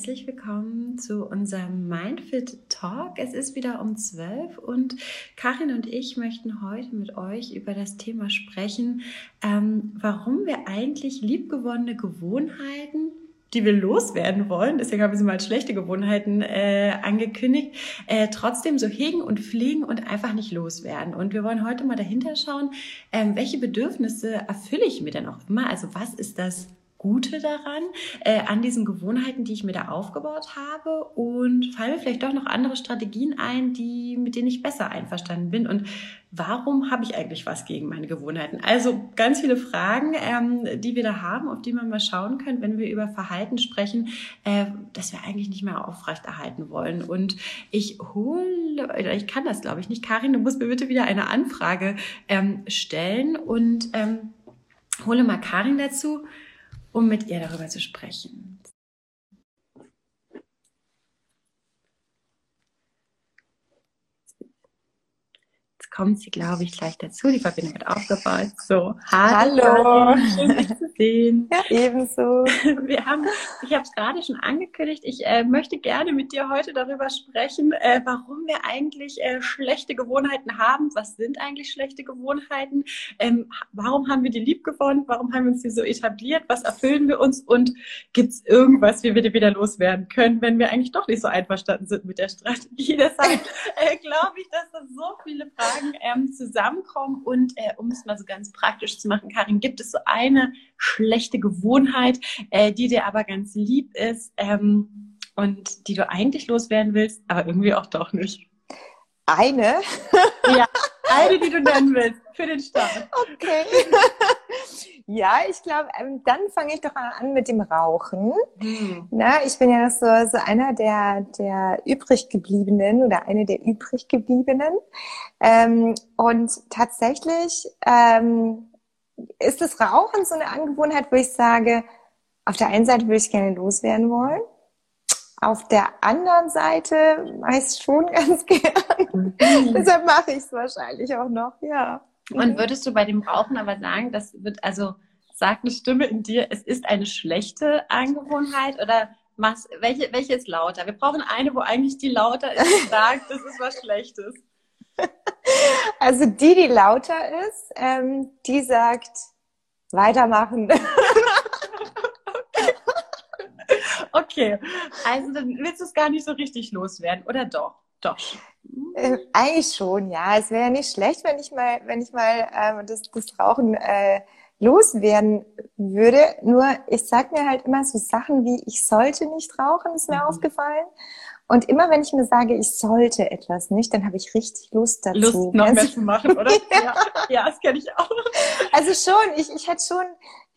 herzlich willkommen zu unserem Mindfit Talk. Es ist wieder um 12 und Karin und ich möchten heute mit euch über das Thema sprechen, ähm, warum wir eigentlich liebgewonnene Gewohnheiten die wir loswerden wollen, deswegen haben wir sie mal als schlechte Gewohnheiten äh, angekündigt, äh, trotzdem so hegen und pflegen und einfach nicht loswerden. Und wir wollen heute mal dahinter schauen, ähm, welche Bedürfnisse erfülle ich mir denn auch immer? Also was ist das Gute daran, äh, an diesen Gewohnheiten, die ich mir da aufgebaut habe und fallen mir vielleicht doch noch andere Strategien ein, die, mit denen ich besser einverstanden bin und warum habe ich eigentlich was gegen meine Gewohnheiten? Also ganz viele Fragen, ähm, die wir da haben, auf die man mal schauen können, wenn wir über Verhalten sprechen, äh, das wir eigentlich nicht mehr aufrechterhalten wollen. Und ich hole, ich kann das glaube ich nicht. Karin, du musst mir bitte wieder eine Anfrage ähm, stellen und ähm, hole mal Karin dazu um mit ihr darüber zu sprechen. Jetzt kommt sie, glaube ich, gleich dazu. Die Verbindung wird aufgebaut. So, hallo. hallo. Schön, dich zu sehen. Ja, ebenso. Wir haben, ich habe es gerade schon angekündigt, ich äh, möchte gerne mit dir heute darüber sprechen, äh, warum wir eigentlich äh, schlechte Gewohnheiten haben. Was sind eigentlich schlechte Gewohnheiten? Ähm, warum haben wir die lieb gewonnen? Warum haben wir uns die so etabliert? Was erfüllen wir uns? Und gibt es irgendwas, wie wir die wieder loswerden können, wenn wir eigentlich doch nicht so einverstanden sind mit der Strategie? Deshalb äh, glaube ich, dass da so viele Fragen ähm, zusammenkommen. Und äh, um es mal so ganz praktisch zu machen, Karin, gibt es so eine schlechte Gewohnheit, äh, die dir aber ganz lieb ist ähm, und die du eigentlich loswerden willst, aber irgendwie auch doch nicht. Eine? ja, eine, die du nennen willst für den Start. Okay. Ja, ich glaube, ähm, dann fange ich doch an mit dem Rauchen. Hm. Na, ich bin ja so, so einer der, der übrig gebliebenen oder eine der übrig gebliebenen. Ähm, und tatsächlich ähm, ist das Rauchen so eine Angewohnheit, wo ich sage, auf der einen Seite würde ich gerne loswerden wollen. Auf der anderen Seite es schon ganz gern. Mhm. Deshalb mache ich es wahrscheinlich auch noch, ja. Und würdest du bei dem Rauchen aber sagen, das wird, also sagt eine Stimme in dir, es ist eine schlechte Angewohnheit oder machst, welche, welche ist lauter? Wir brauchen eine, wo eigentlich die lauter ist und sagt, das ist was Schlechtes. Also die, die lauter ist, ähm, die sagt, weitermachen. okay, also dann willst du es gar nicht so richtig loswerden, oder doch? Doch. Äh, eigentlich schon, ja. Es wäre ja nicht schlecht, wenn ich mal, wenn ich mal ähm, das, das Rauchen äh, loswerden würde. Nur ich sag mir halt immer so Sachen wie, ich sollte nicht rauchen, ist mir mhm. aufgefallen. Und immer wenn ich mir sage, ich sollte etwas nicht, dann habe ich richtig Lust dazu. Lust noch mehr zu machen, oder? ja. ja, das kenne ich auch. Also schon, ich, ich hätte schon,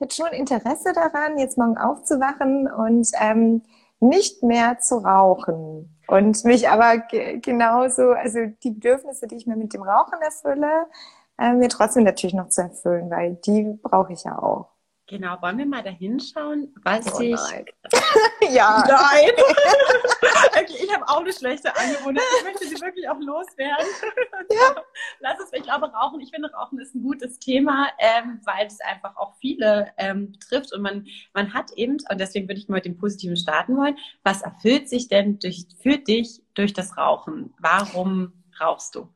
hätte schon Interesse daran, jetzt morgen aufzuwachen und ähm, nicht mehr zu rauchen. Und mich aber genauso, also die Bedürfnisse, die ich mir mit dem Rauchen erfülle, äh, mir trotzdem natürlich noch zu erfüllen, weil die brauche ich ja auch. Genau, wollen wir mal da hinschauen, was oh, ich. Nein. ja. Nein. okay, ich habe auch eine schlechte Angewohnheit. Ich möchte sie wirklich auch loswerden. ja. Lass es, ich glaube, Rauchen, ich finde, Rauchen ist ein gutes Thema, ähm, weil es einfach auch viele ähm, trifft und man, man hat eben, und deswegen würde ich mal mit dem Positiven starten wollen, was erfüllt sich denn durch, für dich durch das Rauchen? Warum rauchst du?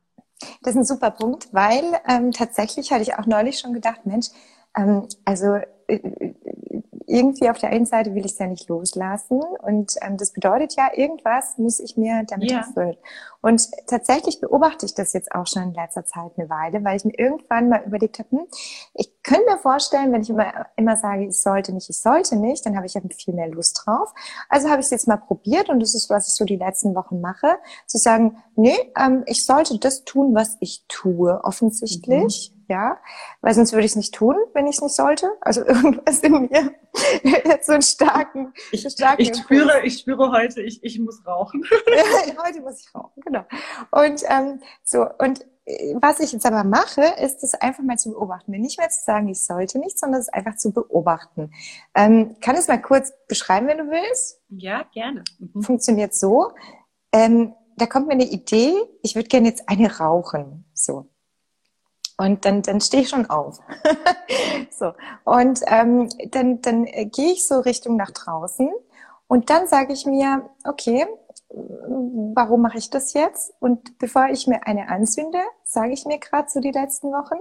Das ist ein super Punkt, weil ähm, tatsächlich hatte ich auch neulich schon gedacht, Mensch, ähm, also äh, irgendwie auf der einen Seite will ich es ja nicht loslassen und ähm, das bedeutet ja, irgendwas muss ich mir damit ja. erfüllen. Und tatsächlich beobachte ich das jetzt auch schon in letzter Zeit eine Weile, weil ich mir irgendwann mal überlegt habe, hm, ich könnte mir vorstellen, wenn ich immer, immer sage, ich sollte nicht, ich sollte nicht, dann habe ich ja viel mehr Lust drauf. Also habe ich es jetzt mal probiert und das ist, was ich so die letzten Wochen mache, zu sagen, nee, ähm, ich sollte das tun, was ich tue, offensichtlich. Mhm ja, weil sonst würde ich es nicht tun, wenn ich es nicht sollte. Also irgendwas in mir hat so einen starken, ich, starken ich spüre, ich spüre heute, ich, ich muss rauchen. ja, heute muss ich rauchen, genau. Und ähm, so und äh, was ich jetzt aber mache, ist es einfach mal zu beobachten. Mir nicht mehr zu sagen, ich sollte nicht, sondern es einfach zu beobachten. Ähm, kann es mal kurz beschreiben, wenn du willst? Ja, gerne. Mhm. Funktioniert so. Ähm, da kommt mir eine Idee, ich würde gerne jetzt eine rauchen. So. Und dann, dann stehe ich schon auf. so. Und ähm, dann, dann gehe ich so Richtung nach draußen Und dann sage ich mir, okay, warum mache ich das jetzt? Und bevor ich mir eine anzünde, sage ich mir gerade so die letzten Wochen,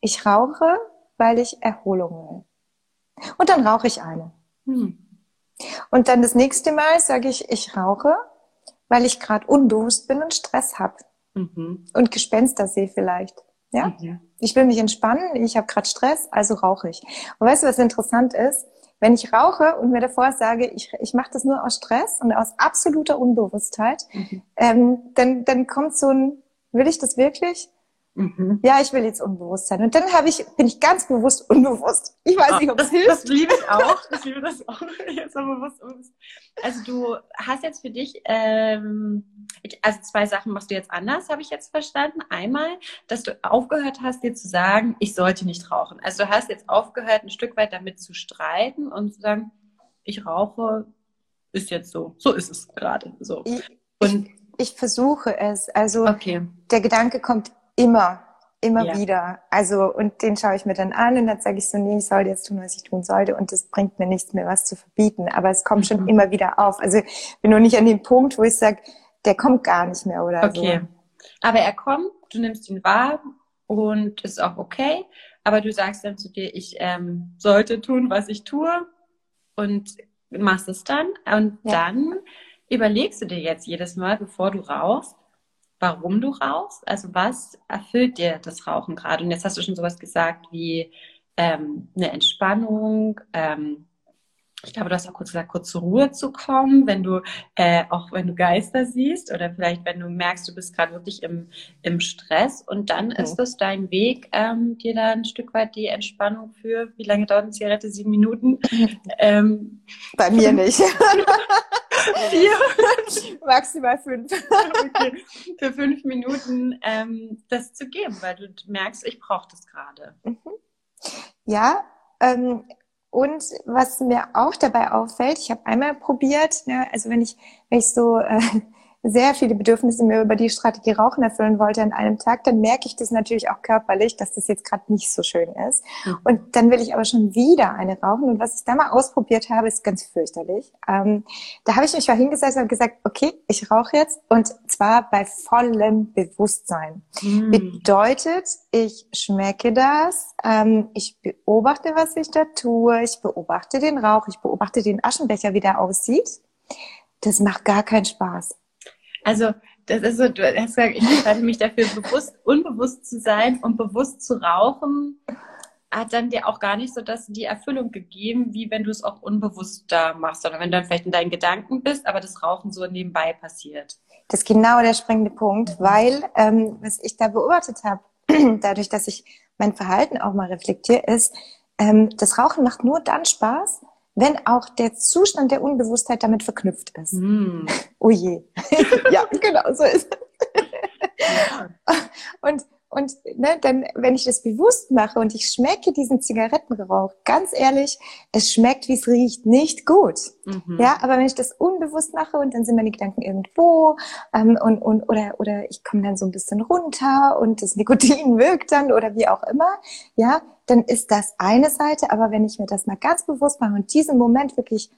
ich rauche, weil ich Erholung will. Und dann rauche ich eine. Hm. Und dann das nächste Mal sage ich, ich rauche, weil ich gerade unbewusst bin und Stress habe. Mhm. Und Gespenster sehe vielleicht. Ja? Mhm. Ich will mich entspannen, ich habe gerade Stress, also rauche ich. Und weißt du, was interessant ist? Wenn ich rauche und mir davor sage, ich, ich mache das nur aus Stress und aus absoluter Unbewusstheit, mhm. ähm, dann, dann kommt so ein, will ich das wirklich? Mhm. Ja, ich will jetzt unbewusst sein. Und dann habe ich, bin ich ganz bewusst unbewusst. Ich weiß nicht, ob es hilft. Das liebe ich auch. Ich liebe das auch. Jetzt bewusst unbewusst. Also du hast jetzt für dich, ähm, also zwei Sachen machst du jetzt anders, habe ich jetzt verstanden. Einmal, dass du aufgehört hast, dir zu sagen, ich sollte nicht rauchen. Also du hast jetzt aufgehört, ein Stück weit damit zu streiten und zu sagen, ich rauche, ist jetzt so. So ist es gerade. So. Und ich, ich versuche es. Also okay. der Gedanke kommt immer, immer ja. wieder. Also, und den schaue ich mir dann an und dann sage ich so, nee, ich soll jetzt tun, was ich tun sollte und das bringt mir nichts mehr, was zu verbieten. Aber es kommt mhm. schon immer wieder auf. Also, ich bin nur nicht an dem Punkt, wo ich sage, der kommt gar nicht mehr oder okay. so. Aber er kommt, du nimmst ihn wahr und ist auch okay. Aber du sagst dann zu dir, ich ähm, sollte tun, was ich tue und machst es dann. Und ja. dann überlegst du dir jetzt jedes Mal, bevor du rauchst, warum du rauchst. Also was erfüllt dir das Rauchen gerade? Und jetzt hast du schon sowas gesagt wie ähm, eine Entspannung. Ähm, ich glaube, du hast auch kurz gesagt, kurz zur Ruhe zu kommen, wenn du äh, auch wenn du Geister siehst oder vielleicht wenn du merkst, du bist gerade wirklich im, im Stress und dann ist das dein Weg, ähm, dir da ein Stück weit die Entspannung für, wie lange dauert eine Zigarette? Sieben Minuten? Ähm, Bei mir nicht. Vier. Maximal fünf. okay. Für fünf Minuten ähm, das zu geben, weil du merkst, ich brauche das gerade. Mhm. Ja, ähm, und was mir auch dabei auffällt, ich habe einmal probiert, ne, also wenn ich, wenn ich so äh, sehr viele Bedürfnisse mir über die Strategie Rauchen erfüllen wollte an einem Tag, dann merke ich das natürlich auch körperlich, dass das jetzt gerade nicht so schön ist. Mhm. Und dann will ich aber schon wieder eine rauchen. Und was ich da mal ausprobiert habe, ist ganz fürchterlich. Ähm, da habe ich mich mal hingesetzt und gesagt, okay, ich rauche jetzt und zwar bei vollem Bewusstsein. Mhm. Bedeutet, ich schmecke das, ähm, ich beobachte, was ich da tue, ich beobachte den Rauch, ich beobachte den Aschenbecher, wie der aussieht. Das macht gar keinen Spaß. Also das ist so, du hast gesagt, ich entscheide mich dafür, bewusst, unbewusst zu sein und bewusst zu rauchen, hat dann dir auch gar nicht so das die Erfüllung gegeben, wie wenn du es auch unbewusst da machst, sondern wenn du dann vielleicht in deinen Gedanken bist, aber das Rauchen so nebenbei passiert. Das ist genau der springende Punkt, weil ähm, was ich da beobachtet habe, dadurch, dass ich mein Verhalten auch mal reflektiere, ist, ähm, das Rauchen macht nur dann Spaß, wenn auch der Zustand der Unbewusstheit damit verknüpft ist. Mm. Oh je. ja, genau, so ist es. Ja. Und, und ne, dann, wenn ich das bewusst mache und ich schmecke diesen Zigarettenrauch, ganz ehrlich, es schmeckt, wie es riecht, nicht gut. Mhm. Ja, aber wenn ich das unbewusst mache und dann sind meine Gedanken irgendwo ähm, und, und oder oder ich komme dann so ein bisschen runter und das Nikotin wirkt dann oder wie auch immer, ja, dann ist das eine Seite. Aber wenn ich mir das mal ganz bewusst mache und diesen Moment wirklich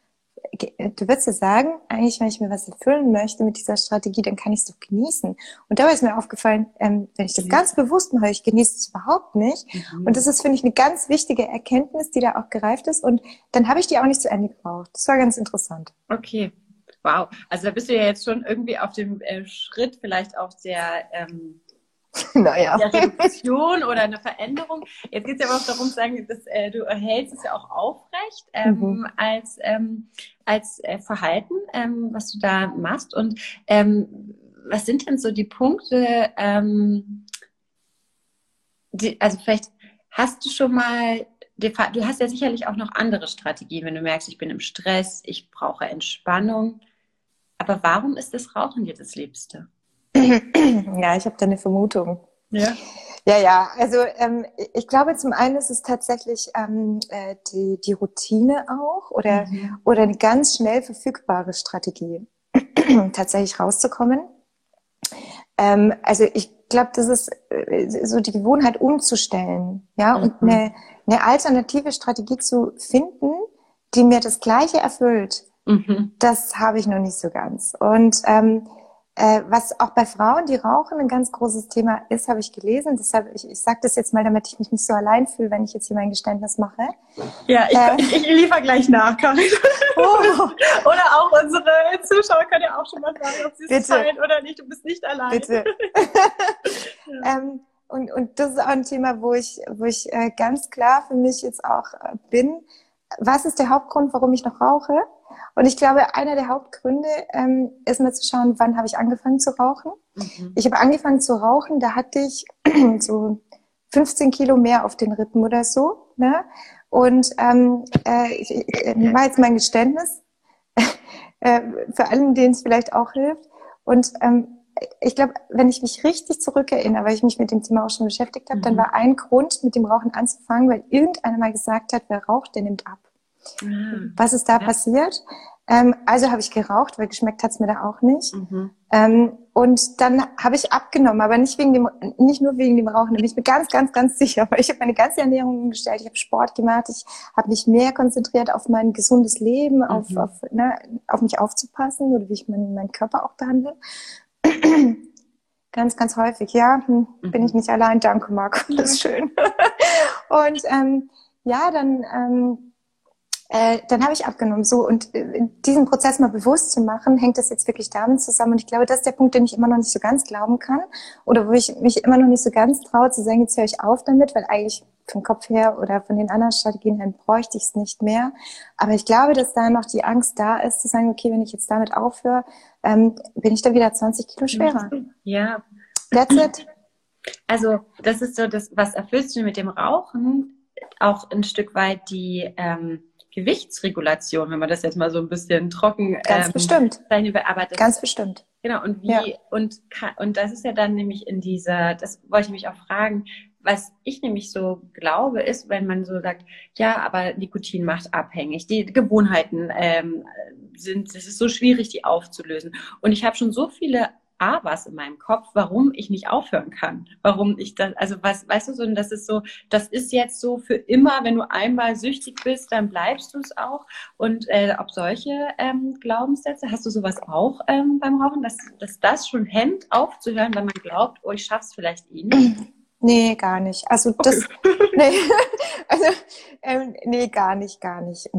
du würdest ja sagen, eigentlich, wenn ich mir was erfüllen möchte mit dieser Strategie, dann kann ich es doch genießen. Und dabei ist mir aufgefallen, ähm, wenn ich das ja. ganz bewusst mache, ich genieße es überhaupt nicht. Mhm. Und das ist, finde ich, eine ganz wichtige Erkenntnis, die da auch gereift ist. Und dann habe ich die auch nicht zu Ende gebraucht. Das war ganz interessant. Okay. Wow. Also da bist du ja jetzt schon irgendwie auf dem äh, Schritt vielleicht auch der ähm, naja. der Reduktion oder eine Veränderung. Jetzt geht es ja aber auch darum zu sagen, dass äh, du erhältst es ja auch aufrecht ähm, mhm. als, ähm, als äh, Verhalten, ähm, was du da machst. Und ähm, was sind denn so die Punkte, ähm, die, also vielleicht hast du schon mal, du hast ja sicherlich auch noch andere Strategien, wenn du merkst, ich bin im Stress, ich brauche Entspannung. Aber warum ist das Rauchen dir das Liebste? Ja, ich habe da eine Vermutung. Ja. Ja, ja, also ähm, ich glaube zum einen ist es tatsächlich ähm, äh, die, die Routine auch oder, mhm. oder eine ganz schnell verfügbare Strategie, tatsächlich rauszukommen. Ähm, also ich glaube, das ist äh, so die Gewohnheit umzustellen, ja, mhm. und eine, eine alternative Strategie zu finden, die mir das Gleiche erfüllt, Mhm. Das habe ich noch nicht so ganz. Und ähm, äh, was auch bei Frauen, die rauchen, ein ganz großes Thema ist, habe ich gelesen. Deshalb, ich, ich sage das jetzt mal, damit ich mich nicht so allein fühle, wenn ich jetzt hier mein Geständnis mache. Ja, ich, äh, ich, ich liefere gleich nach, Karin. Oh. oder auch unsere Zuschauer können ja auch schon mal sagen, ob sie es teilen oder nicht. Du bist nicht allein. Bitte. ja. ähm, und, und das ist auch ein Thema, wo ich, wo ich äh, ganz klar für mich jetzt auch äh, bin. Was ist der Hauptgrund, warum ich noch rauche? Und ich glaube, einer der Hauptgründe ähm, ist mal zu schauen, wann habe ich angefangen zu rauchen. Mhm. Ich habe angefangen zu rauchen, da hatte ich so 15 Kilo mehr auf den Rippen oder so. Ne? Und ähm, äh, ich, ich, äh, war jetzt mein Geständnis, äh, für allen, denen es vielleicht auch hilft. Und ähm, ich glaube, wenn ich mich richtig zurückerinnere, weil ich mich mit dem Thema auch schon beschäftigt habe, mhm. dann war ein Grund, mit dem Rauchen anzufangen, weil irgendeiner mal gesagt hat, wer raucht, der nimmt ab. Mhm. Was ist da ja. passiert? Ähm, also habe ich geraucht, weil geschmeckt hat's mir da auch nicht. Mhm. Ähm, und dann habe ich abgenommen, aber nicht wegen dem, nicht nur wegen dem Rauchen. Da bin ich mir ganz, ganz, ganz sicher, weil ich habe meine ganze Ernährung umgestellt. Ich habe Sport gemacht. Ich habe mich mehr konzentriert auf mein gesundes Leben, mhm. auf, auf, ne, auf mich aufzupassen oder wie ich meinen, meinen Körper auch behandle. ganz, ganz häufig, ja, hm, mhm. bin ich nicht allein. Danke, Marco, das ist schön. und ähm, ja, dann ähm, äh, dann habe ich abgenommen. So und äh, diesen Prozess mal bewusst zu machen, hängt das jetzt wirklich damit zusammen. Und ich glaube, das ist der Punkt, den ich immer noch nicht so ganz glauben kann oder wo ich mich immer noch nicht so ganz traue zu sagen, jetzt höre ich auf damit, weil eigentlich vom Kopf her oder von den anderen Strategien her bräuchte ich es nicht mehr. Aber ich glaube, dass da noch die Angst da ist, zu sagen, okay, wenn ich jetzt damit aufhöre, ähm, bin ich dann wieder 20 Kilo schwerer. Ja. That's it. Also das ist so das, was erfüllst du mit dem Rauchen? Auch ein Stück weit die ähm, Gewichtsregulation, wenn man das jetzt mal so ein bisschen trocken ganz ähm, bestimmt. aber das, ganz bestimmt. Genau und wie ja. und und das ist ja dann nämlich in dieser das wollte ich mich auch fragen was ich nämlich so glaube ist wenn man so sagt ja aber Nikotin macht abhängig. Die Gewohnheiten ähm, sind es ist so schwierig die aufzulösen. Und ich habe schon so viele Was in meinem Kopf, warum ich nicht aufhören kann. Warum ich das, also was, weißt du so, das ist so, das ist jetzt so für immer, wenn du einmal süchtig bist, dann bleibst du es auch. Und äh, ob solche ähm, Glaubenssätze, hast du sowas auch ähm, beim Rauchen, dass, dass das schon hemmt, aufzuhören, wenn man glaubt, oh, ich schaff's vielleicht eh nicht? Nee, gar nicht. Also das, nee, also, ähm, nee, gar nicht, gar nicht.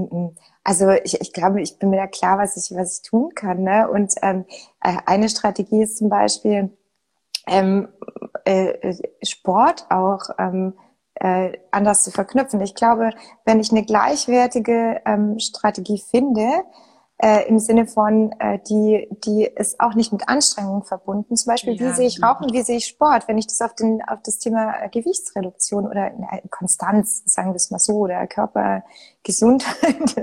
Also ich, ich glaube, ich bin mir da klar, was ich, was ich tun kann. Ne? Und ähm, äh, eine Strategie ist zum Beispiel ähm, äh, Sport auch ähm, äh, anders zu verknüpfen. Ich glaube, wenn ich eine gleichwertige ähm, Strategie finde, äh, im Sinne von, äh, die, die ist auch nicht mit Anstrengung verbunden. Zum Beispiel, ja, wie sehe ich genau. Rauchen, wie sehe ich Sport? Wenn ich das auf, den, auf das Thema äh, Gewichtsreduktion oder äh, Konstanz, sagen wir es mal so, oder Körpergesundheit,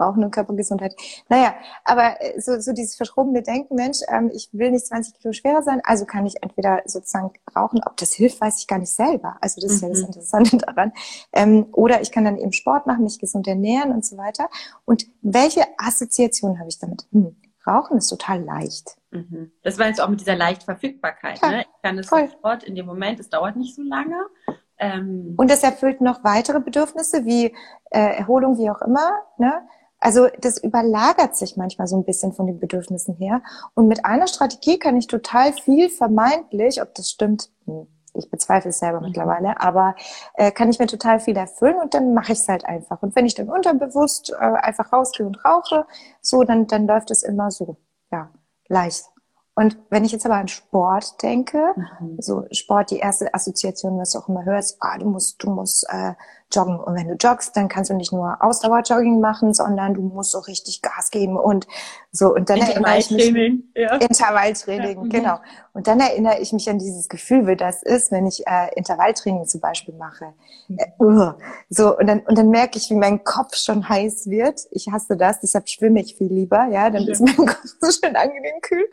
Rauchen und Körpergesundheit. Naja, aber äh, so, so dieses verschrobene Denken, Mensch, ähm, ich will nicht 20 Kilo schwerer sein, also kann ich entweder sozusagen rauchen, ob das hilft, weiß ich gar nicht selber. Also das ist mhm. ja das mhm. Interessante daran. Ähm, oder ich kann dann eben Sport machen, mich gesund ernähren und so weiter. Und welche Assoziation habe ich damit? Hm, Rauchen ist total leicht. Mhm. Das war jetzt auch mit dieser Leichtverfügbarkeit. Ja, ne? Ich kann es sofort in dem Moment, es dauert nicht so lange. Ähm, und es erfüllt noch weitere Bedürfnisse wie äh, Erholung, wie auch immer. Ne? Also das überlagert sich manchmal so ein bisschen von den Bedürfnissen her. Und mit einer Strategie kann ich total viel vermeintlich, ob das stimmt, hm, ich bezweifle es selber mhm. mittlerweile, aber äh, kann ich mir total viel erfüllen und dann mache ich es halt einfach. Und wenn ich dann unterbewusst äh, einfach rausgehe und rauche, so, dann, dann läuft es immer so, ja, leicht. Und wenn ich jetzt aber an Sport denke, mhm. so Sport, die erste Assoziation, was du auch immer hörst, ah, du musst, du musst äh, joggen. Und wenn du joggst, dann kannst du nicht nur Ausdauerjogging machen, sondern du musst so richtig Gas geben und so. Und dann erinnere ich mich. Ja. Intervalltraining, ja. genau. Und dann erinnere ich mich an dieses Gefühl, wie das ist, wenn ich äh, Intervalltraining zum Beispiel mache. Mhm. Äh, uh, so, und dann, und dann merke ich, wie mein Kopf schon heiß wird. Ich hasse das, deshalb schwimme ich viel lieber, ja, dann ja. ist mein Kopf so schön angenehm kühl.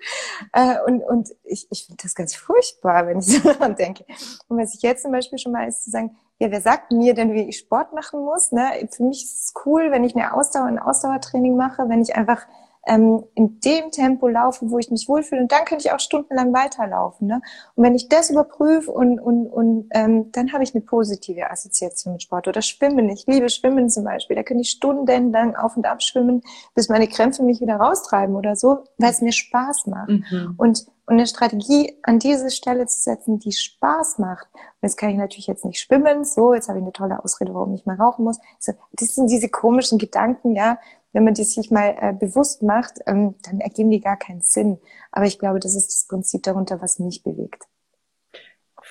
Äh, und, und ich, ich finde das ganz furchtbar, wenn ich so daran denke. Und was ich jetzt zum Beispiel schon mal ist, zu sagen, ja, wer sagt mir denn, wie ich Sport machen muss? Ne? Für mich ist es cool, wenn ich eine Ausdauer, ein Ausdauertraining mache, wenn ich einfach ähm, in dem Tempo laufe, wo ich mich wohlfühle. Und dann kann ich auch stundenlang weiterlaufen. Ne? Und wenn ich das überprüfe und, und, und ähm, dann habe ich eine positive Assoziation mit Sport. Oder Schwimmen. Ich liebe Schwimmen zum Beispiel. Da kann ich stundenlang auf und ab schwimmen, bis meine Krämpfe mich wieder raustreiben oder so, weil es mir Spaß macht. Mhm. Und und eine Strategie an diese Stelle zu setzen, die Spaß macht. Und jetzt kann ich natürlich jetzt nicht schwimmen, so, jetzt habe ich eine tolle Ausrede, warum ich mal rauchen muss. So, das sind diese komischen Gedanken, ja, wenn man die sich mal äh, bewusst macht, ähm, dann ergeben die gar keinen Sinn. Aber ich glaube, das ist das Prinzip darunter, was mich bewegt.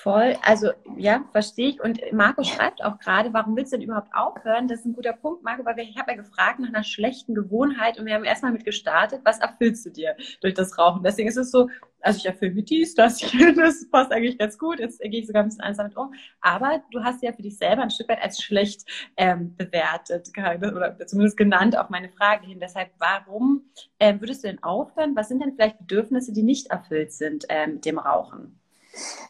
Voll, also ja, verstehe ich. Und Marco schreibt auch gerade, warum willst du denn überhaupt aufhören? Das ist ein guter Punkt, Marco, weil ich habe ja gefragt nach einer schlechten Gewohnheit und wir haben erstmal mit gestartet, was erfüllst du dir durch das Rauchen? Deswegen ist es so, also ich erfülle mit dies, das, das passt eigentlich ganz gut. Jetzt gehe ich sogar ein bisschen anders damit um. Aber du hast ja für dich selber ein Stück weit als schlecht ähm, bewertet oder zumindest genannt auf meine Frage hin. Deshalb, warum ähm, würdest du denn aufhören? Was sind denn vielleicht Bedürfnisse, die nicht erfüllt sind ähm, mit dem Rauchen?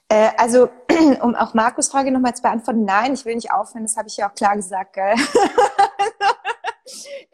Äh, also, um auch Markus Frage nochmal zu beantworten, nein, ich will nicht aufhören, das habe ich ja auch klar gesagt, gell?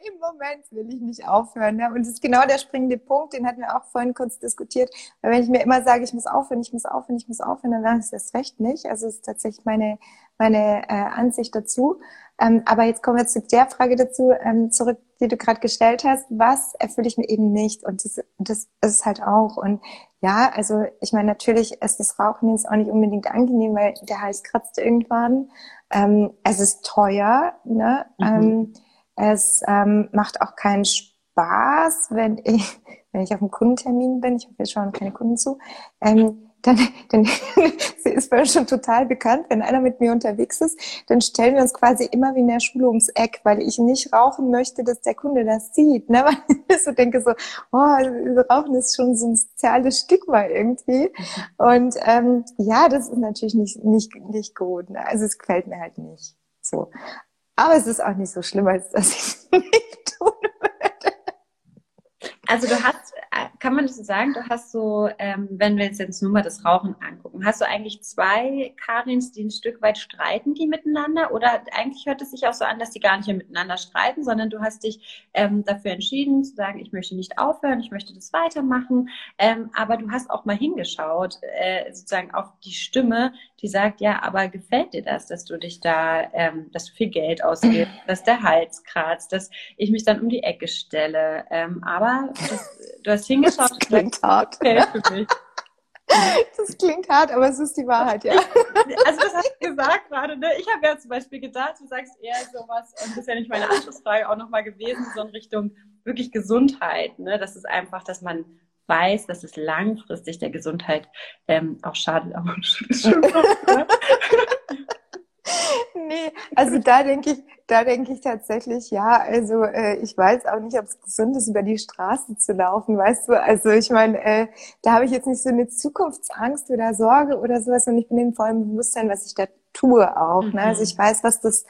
Im Moment will ich nicht aufhören. Ne? Und das ist genau der springende Punkt, den hatten wir auch vorhin kurz diskutiert. Weil wenn ich mir immer sage, ich muss aufhören, ich muss aufhören, ich muss aufhören, dann wäre es das recht nicht. Also es ist tatsächlich meine, meine äh, Ansicht dazu. Ähm, aber jetzt kommen wir zu der Frage dazu ähm, zurück, die du gerade gestellt hast. Was erfülle ich mir eben nicht? Und das, das ist halt auch. Und ja, also ich meine, natürlich ist das Rauchen jetzt auch nicht unbedingt angenehm, weil der Hals kratzt irgendwann. Ähm, es ist teuer, ne? Mhm. Ähm, es ähm, macht auch keinen Spaß, wenn ich, wenn ich auf einem Kundentermin bin. Ich habe jetzt schon keine Kunden zu. Ähm, dann, dann sie ist mir schon total bekannt, wenn einer mit mir unterwegs ist, dann stellen wir uns quasi immer wie in der Schule ums Eck, weil ich nicht rauchen möchte, dass der Kunde das sieht. Ne? Weil ich so denke so, oh, Rauchen ist schon so ein soziales Stigma irgendwie. Und ähm, ja, das ist natürlich nicht, nicht, nicht gut. Ne? Also es gefällt mir halt nicht. So. Aber es ist auch nicht so schlimm, als dass ich es nicht tun würde. Also du hast kann man das so sagen, du hast so, ähm, wenn wir jetzt nur mal das Rauchen angucken, hast du eigentlich zwei Karins, die ein Stück weit streiten, die miteinander? Oder eigentlich hört es sich auch so an, dass die gar nicht mehr miteinander streiten, sondern du hast dich ähm, dafür entschieden zu sagen, ich möchte nicht aufhören, ich möchte das weitermachen. Ähm, aber du hast auch mal hingeschaut, äh, sozusagen auf die Stimme, die sagt, ja, aber gefällt dir das, dass du dich da, ähm, dass du viel Geld ausgibst, dass der Hals kratzt, dass ich mich dann um die Ecke stelle. Ähm, aber das, du hast hingeschaut, das klingt hart. Das klingt hart, aber es ist die Wahrheit, ja. Also das hast du gesagt gerade, ne? Ich habe ja zum Beispiel gedacht, du sagst eher sowas, und das ist ja nicht meine Anschlussfrage auch nochmal gewesen, so in Richtung wirklich Gesundheit, ne? Das ist einfach, dass man weiß, dass es langfristig der Gesundheit ähm, auch schadet. Aber ne? Nee, also da denke ich, da denke ich tatsächlich, ja, also äh, ich weiß auch nicht, ob es gesund ist, über die Straße zu laufen, weißt du? Also ich meine, äh, da habe ich jetzt nicht so eine Zukunftsangst oder Sorge oder sowas und ich bin im vollen Bewusstsein, was ich da tue auch. Mhm. Ne? Also ich weiß, was das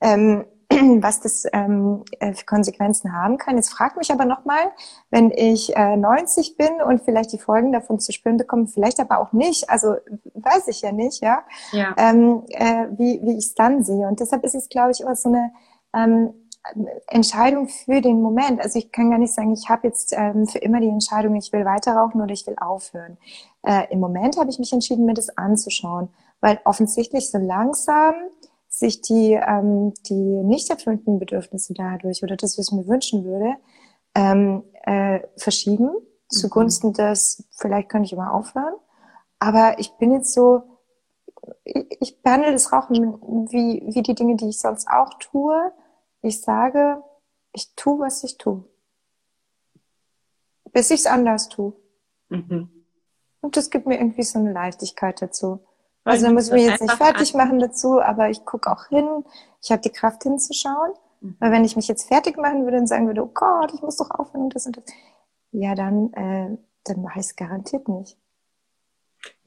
ähm, was das ähm, äh, für Konsequenzen haben kann. Jetzt frag mich aber nochmal, wenn ich äh, 90 bin und vielleicht die Folgen davon zu spüren bekomme, vielleicht aber auch nicht, also weiß ich ja nicht, ja, ja. Ähm, äh, wie, wie ich es dann sehe. Und deshalb ist es, glaube ich, immer so eine ähm, Entscheidung für den Moment. Also ich kann gar nicht sagen, ich habe jetzt ähm, für immer die Entscheidung, ich will weiter rauchen oder ich will aufhören. Äh, Im Moment habe ich mich entschieden, mir das anzuschauen, weil offensichtlich so langsam sich die, ähm, die nicht erfüllten Bedürfnisse dadurch oder das, was ich mir wünschen würde, ähm, äh, verschieben mhm. zugunsten des, vielleicht könnte ich immer aufhören. Aber ich bin jetzt so, ich, ich behandle das Rauchen wie, wie die Dinge, die ich sonst auch tue. Ich sage, ich tue, was ich tue. Bis ich es anders tue. Mhm. Und das gibt mir irgendwie so eine Leichtigkeit dazu. Also da muss ich mich jetzt nicht fertig machen dazu, aber ich gucke auch hin. Ich habe die Kraft hinzuschauen. Mhm. Weil wenn ich mich jetzt fertig machen würde und sagen würde, oh Gott, ich muss doch aufhören und das und das, ja, dann, äh, dann mache ich es garantiert nicht.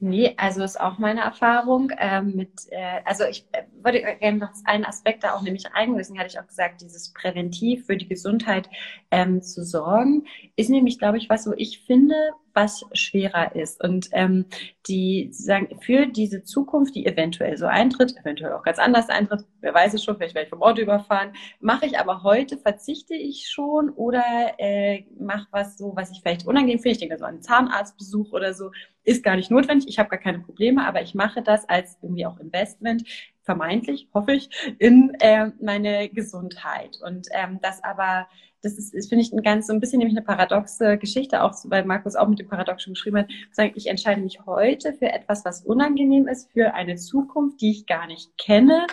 Nee, also ist auch meine Erfahrung ähm, mit, äh, also ich äh, würde gerne noch einen Aspekt da auch nämlich einlösen, hatte ich auch gesagt, dieses Präventiv für die Gesundheit ähm, zu sorgen, ist nämlich, glaube ich, was, wo ich finde, was schwerer ist. Und ähm, die sagen, für diese Zukunft, die eventuell so eintritt, eventuell auch ganz anders eintritt, wer weiß es schon, vielleicht werde ich vom Ort überfahren, mache ich aber heute, verzichte ich schon oder äh, mache was so, was ich vielleicht unangenehm finde. Ich denke so einen Zahnarztbesuch oder so, ist gar nicht notwendig, ich habe gar keine Probleme, aber ich mache das als irgendwie auch Investment, vermeintlich, hoffe ich, in äh, meine Gesundheit. Und ähm, das aber das ist, ist finde ich, ein ganz, so ein bisschen nämlich eine paradoxe Geschichte, auch weil Markus auch mit dem Paradox schon geschrieben hat, sagen, ich entscheide mich heute für etwas, was unangenehm ist, für eine Zukunft, die ich gar nicht kenne.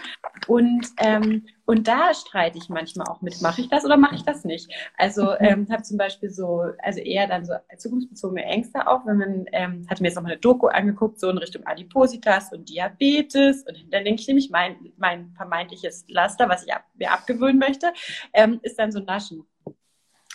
Und, ähm, und da streite ich manchmal auch mit, mache ich das oder mache ich das nicht? Also mhm. ähm, habe zum Beispiel so, also eher dann so zukunftsbezogene Ängste auch, wenn man, ähm, hatte mir jetzt noch mal eine Doku angeguckt, so in Richtung Adipositas und Diabetes. Und dann denke ich nämlich, mein, mein vermeintliches Laster, was ich ab, mir abgewöhnen möchte, ähm, ist dann so Naschen.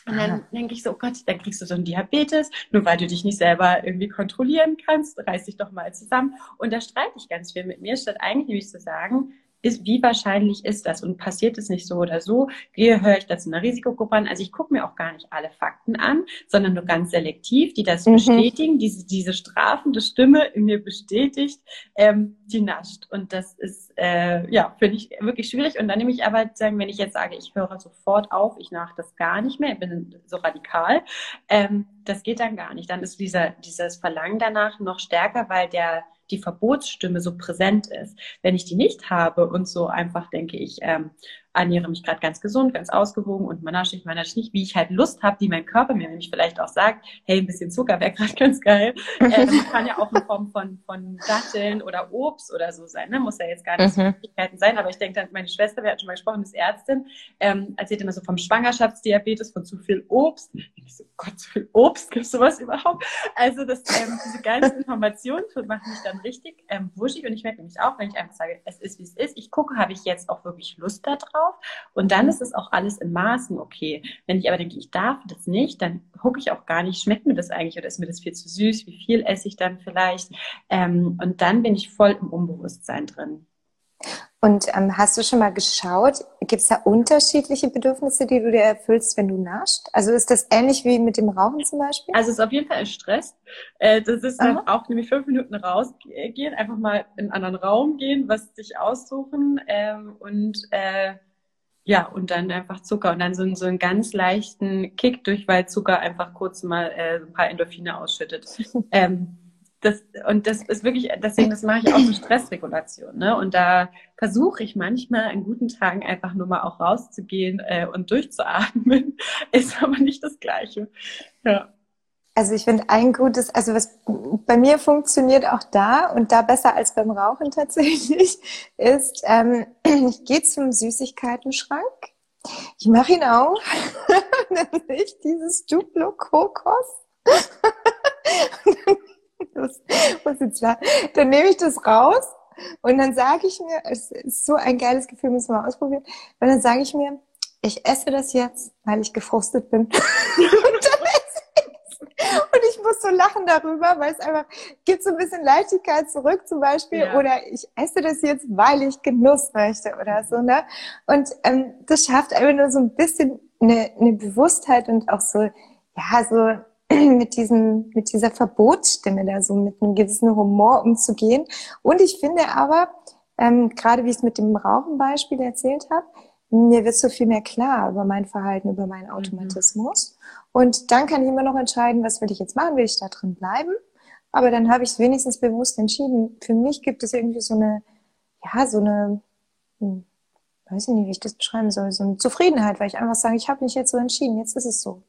Und dann denke ich so, oh Gott, dann kriegst du so einen Diabetes, nur weil du dich nicht selber irgendwie kontrollieren kannst, reiß dich doch mal zusammen. Und da streite ich ganz viel mit mir, statt eigentlich nämlich zu sagen, ist, wie wahrscheinlich ist das und passiert es nicht so oder so? Gehe, höre ich das in einer Risikogruppe an? Also ich gucke mir auch gar nicht alle Fakten an, sondern nur ganz selektiv, die das mhm. bestätigen, diese, diese strafende Stimme in mir bestätigt, ähm, die nascht. Und das ist, äh, ja, finde ich wirklich schwierig. Und dann nehme ich aber, sagen, wenn ich jetzt sage, ich höre sofort auf, ich nach das gar nicht mehr, ich bin so radikal, ähm, das geht dann gar nicht. Dann ist dieser, dieses Verlangen danach noch stärker, weil der die Verbotsstimme so präsent ist. Wenn ich die nicht habe und so einfach denke ich, ähm, ernähre mich gerade ganz gesund, ganz ausgewogen und manasche ich, manasche nicht, wie ich halt Lust habe, die mein Körper mir nämlich vielleicht auch sagt, hey, ein bisschen Zucker wäre gerade ganz geil. Ähm, kann ja auch in Form von, von Datteln oder Obst oder so sein. Ne? Muss ja jetzt gar nicht mhm. so sein, aber ich denke dann, meine Schwester, wir hatten schon mal gesprochen, ist Ärztin, ähm, erzählt immer so vom Schwangerschaftsdiabetes, von zu viel Obst. Ich so, Gott, zu viel Obst, gibt es sowas überhaupt? Also das, ähm, diese ganzen Informationen machen mich dann richtig ähm, wuschig und ich merke nämlich auch, wenn ich einfach sage, es ist, wie es ist, ich gucke, habe ich jetzt auch wirklich Lust darauf drauf. Und dann ist es auch alles in Maßen okay. Wenn ich aber denke, ich darf das nicht, dann gucke ich auch gar nicht, schmeckt mir das eigentlich oder ist mir das viel zu süß? Wie viel esse ich dann vielleicht? Ähm, und dann bin ich voll im Unbewusstsein drin. Und ähm, hast du schon mal geschaut, gibt es da unterschiedliche Bedürfnisse, die du dir erfüllst, wenn du naschst? Also ist das ähnlich wie mit dem Rauchen zum Beispiel? Also es ist auf jeden Fall ein Stress. Äh, das ist dann auch nämlich fünf Minuten rausgehen, einfach mal in einen anderen Raum gehen, was sich aussuchen ähm, und äh, ja, und dann einfach Zucker und dann so, so einen ganz leichten Kick durch, weil Zucker einfach kurz mal äh, ein paar Endorphine ausschüttet. ähm, das, und das ist wirklich, deswegen, das mache ich auch mit Stressregulation. Ne? Und da versuche ich manchmal an guten Tagen einfach nur mal auch rauszugehen äh, und durchzuatmen. Ist aber nicht das Gleiche. Ja. Also ich finde ein gutes, also was bei mir funktioniert auch da und da besser als beim Rauchen tatsächlich, ist, ähm, ich gehe zum Süßigkeitenschrank, ich mache ihn auf, dann sehe ich dieses Duplo Kokos. das jetzt klar. Dann nehme ich das raus und dann sage ich mir, es ist so ein geiles Gefühl, müssen wir mal ausprobieren. Und dann sage ich mir, ich esse das jetzt, weil ich gefrustet bin. Und ich muss so lachen darüber, weil es einfach gibt so ein bisschen Leichtigkeit zurück zum Beispiel. Ja. Oder ich esse das jetzt, weil ich Genuss möchte oder so. Ne? Und ähm, das schafft einfach nur so ein bisschen eine, eine Bewusstheit und auch so, ja, so mit diesem, mit dieser Verbotsstimme da so mit einem gewissen Humor umzugehen. Und ich finde aber, ähm, gerade wie ich es mit dem Rauchenbeispiel erzählt habe, mir wird so viel mehr klar über mein Verhalten, über meinen mhm. Automatismus. Mhm. Und dann kann ich immer noch entscheiden, was will ich jetzt machen, will ich da drin bleiben? Aber dann habe ich es wenigstens bewusst entschieden. Für mich gibt es irgendwie so eine, ja, so eine, hm, weiß ich nicht, wie ich das beschreiben soll, so eine Zufriedenheit, weil ich einfach sage, ich habe mich jetzt so entschieden, jetzt ist es so.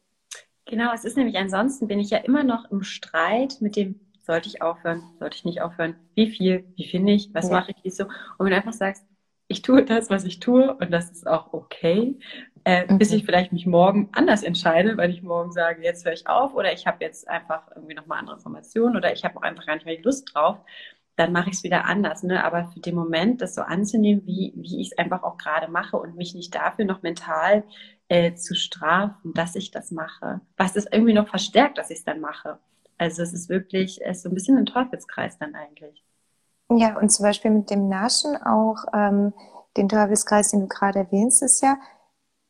Genau, es ist nämlich ansonsten bin ich ja immer noch im Streit mit dem, sollte ich aufhören, sollte ich nicht aufhören, wie viel, wie finde ich, was ja. mache ich, wie so. Und wenn du einfach sagst, ich tue das, was ich tue und das ist auch okay, äh, mhm. bis ich vielleicht mich morgen anders entscheide, weil ich morgen sage, jetzt höre ich auf oder ich habe jetzt einfach irgendwie nochmal andere Informationen oder ich habe auch einfach gar nicht mehr die Lust drauf, dann mache ich es wieder anders. Ne? Aber für den Moment, das so anzunehmen, wie, wie ich es einfach auch gerade mache und mich nicht dafür noch mental äh, zu strafen, dass ich das mache, was es irgendwie noch verstärkt, dass ich es dann mache. Also es ist wirklich, es ist so ein bisschen ein Teufelskreis dann eigentlich. Ja, und zum Beispiel mit dem Naschen auch ähm, den Teufelskreis, den du gerade erwähnst, ist ja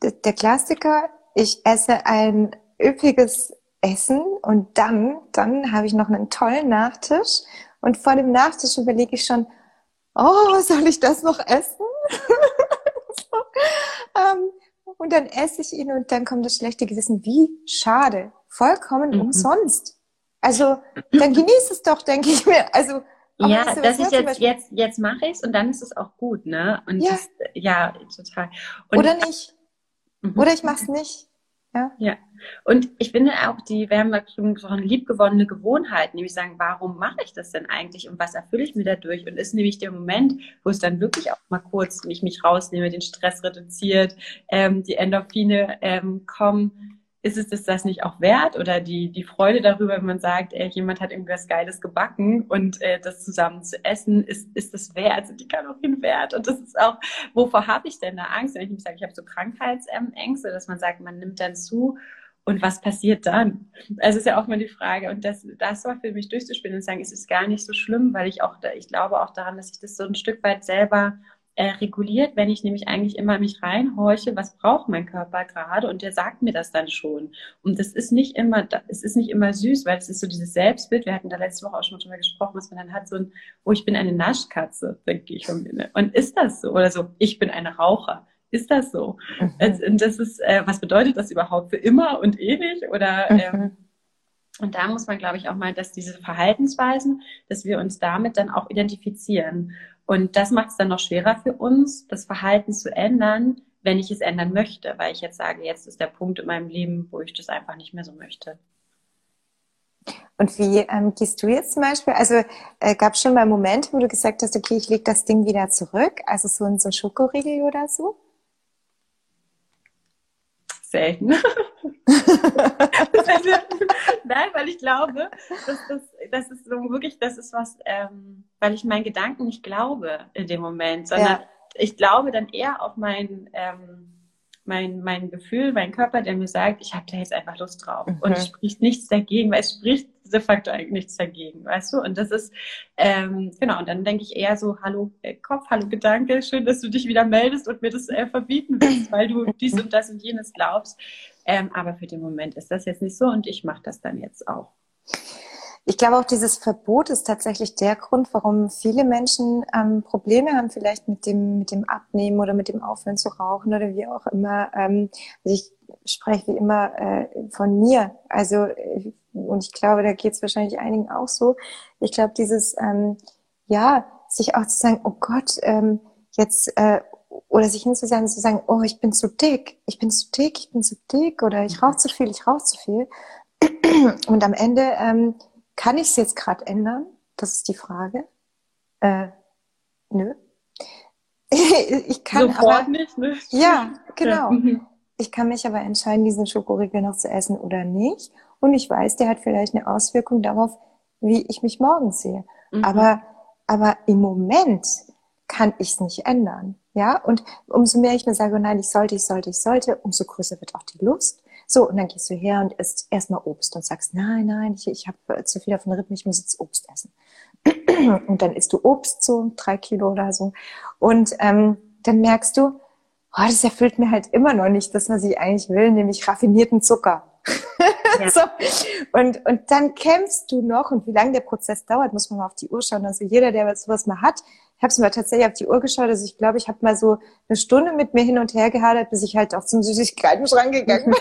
der Klassiker, ich esse ein üppiges Essen und dann, dann habe ich noch einen tollen Nachtisch und vor dem Nachtisch überlege ich schon, oh, soll ich das noch essen? so, ähm, und dann esse ich ihn und dann kommt das schlechte Gewissen. Wie schade. Vollkommen mhm. umsonst. Also, dann genieß es doch, denke ich mir. Also, ja, weißt du, dass ich jetzt, jetzt, jetzt mache ich es und dann ist es auch gut, ne? Und ja, das, ja total. Und Oder nicht. Mhm. Oder ich mache es nicht. Ja. ja. Und ich finde auch die, wir haben ja schon gesprochen, liebgewonnene Gewohnheit, nämlich sagen, warum mache ich das denn eigentlich und was erfülle ich mir dadurch? Und ist nämlich der Moment, wo es dann wirklich auch mal kurz mich, mich rausnehme, den Stress reduziert, ähm, die Endorphine ähm, kommen ist es das, nicht auch wert oder die, die Freude darüber, wenn man sagt, ey, jemand hat irgendwas Geiles gebacken und äh, das zusammen zu essen, ist, ist das wert, sind die Kalorien wert? Und das ist auch, wovor habe ich denn da Angst? Wenn ich nicht sage, ich habe so Krankheitsängste, dass man sagt, man nimmt dann zu und was passiert dann? Also ist ja auch mal die Frage. Und das, das war für mich durchzuspielen und sagen, es ist gar nicht so schlimm, weil ich auch, da, ich glaube auch daran, dass ich das so ein Stück weit selber äh, reguliert, wenn ich nämlich eigentlich immer mich reinhorche, was braucht mein Körper gerade und der sagt mir das dann schon. Und das ist nicht immer, es ist nicht immer süß, weil es ist so dieses Selbstbild. Wir hatten da letzte Woche auch schon drüber gesprochen, was man dann hat, so ein, oh, ich bin eine Naschkatze, denke ich von mir. Ne? Und ist das so? Oder so, ich bin eine Raucher. Ist das so? Mhm. Und das ist, äh, was bedeutet das überhaupt für immer und ewig? Oder mhm. ähm, und da muss man, glaube ich, auch mal, dass diese Verhaltensweisen, dass wir uns damit dann auch identifizieren. Und das macht es dann noch schwerer für uns, das Verhalten zu ändern, wenn ich es ändern möchte, weil ich jetzt sage, jetzt ist der Punkt in meinem Leben, wo ich das einfach nicht mehr so möchte. Und wie ähm, gehst du jetzt zum Beispiel? Also äh, gab es schon mal Momente, wo du gesagt hast, okay, ich lege das Ding wieder zurück, also so in so Schokoriegel oder so? Selten. Nein, weil ich glaube, dass das, das ist so wirklich, das ist was, ähm, weil ich meinen Gedanken nicht glaube in dem Moment, sondern ja. ich glaube dann eher auf mein, ähm, mein, mein Gefühl, mein Körper, der mir sagt, ich habe da jetzt einfach Lust drauf. Mhm. Und es spricht nichts dagegen, weil es spricht de facto eigentlich nichts dagegen, weißt du? Und das ist, ähm, genau, und dann denke ich eher so, hallo äh, Kopf, hallo Gedanke, schön, dass du dich wieder meldest und mir das äh, verbieten willst, weil du dies und das und jenes glaubst. Ähm, aber für den Moment ist das jetzt nicht so und ich mache das dann jetzt auch. Ich glaube auch, dieses Verbot ist tatsächlich der Grund, warum viele Menschen ähm, Probleme haben, vielleicht mit dem, mit dem Abnehmen oder mit dem Aufhören zu rauchen oder wie auch immer. Ähm, also ich spreche wie immer äh, von mir. Also, äh, und ich glaube, da geht es wahrscheinlich einigen auch so. Ich glaube, dieses, ähm, ja, sich auch zu sagen, oh Gott, ähm, jetzt, äh, oder sich hinzusetzen zu sagen, oh, ich bin zu dick, ich bin zu dick, ich bin zu dick, oder ich rauche zu viel, ich rauche zu viel. Und am Ende ähm, kann ich es jetzt gerade ändern? Das ist die Frage. Äh, nö. ich kann Sofort aber, nicht, ne? Ja, genau. Mhm. Ich kann mich aber entscheiden, diesen Schokoriegel noch zu essen oder nicht. Und ich weiß, der hat vielleicht eine Auswirkung darauf, wie ich mich morgen sehe. Mhm. Aber, aber im Moment kann ich es nicht ändern. Ja, und umso mehr ich mir sage, nein, ich sollte, ich sollte, ich sollte, umso größer wird auch die Lust. So, und dann gehst du her und isst erstmal Obst und sagst, nein, nein, ich, ich habe zu viel davon Rippen, ich muss jetzt Obst essen. Und dann isst du Obst, so drei Kilo oder so. Und ähm, dann merkst du, oh, das erfüllt mir halt immer noch nicht das, was ich eigentlich will, nämlich raffinierten Zucker. Ja. so. und, und dann kämpfst du noch und wie lange der Prozess dauert, muss man mal auf die Uhr schauen. Also jeder, der sowas mal hat, ich habe es mal tatsächlich auf die Uhr geschaut. Also ich glaube, ich habe mal so eine Stunde mit mir hin und her gehadert, bis ich halt auch zum Süßigkeiten-Schrank gegangen bin,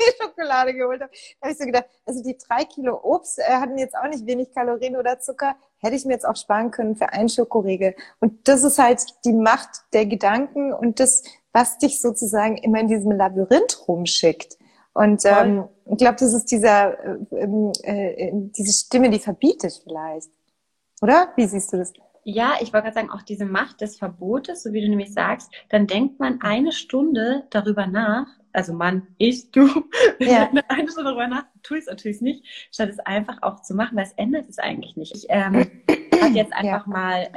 die Schokolade geholt habe. Da habe ich so gedacht, also die drei Kilo Obst äh, hatten jetzt auch nicht wenig Kalorien oder Zucker. Hätte ich mir jetzt auch sparen können für einen Schokoriegel. Und das ist halt die Macht der Gedanken und das, was dich sozusagen immer in diesem Labyrinth rumschickt. Und ähm, ich glaube, das ist dieser, äh, ähm, äh, diese Stimme, die verbietet vielleicht. Oder? Wie siehst du das? Ja, ich wollte gerade sagen, auch diese Macht des Verbotes, so wie du nämlich sagst, dann denkt man eine Stunde darüber nach, also Mann, ich, du, ja. eine Stunde darüber nach, tue ich es natürlich nicht, statt es einfach auch zu machen, weil es ändert es eigentlich nicht. Ich ähm, habe jetzt einfach ja. mal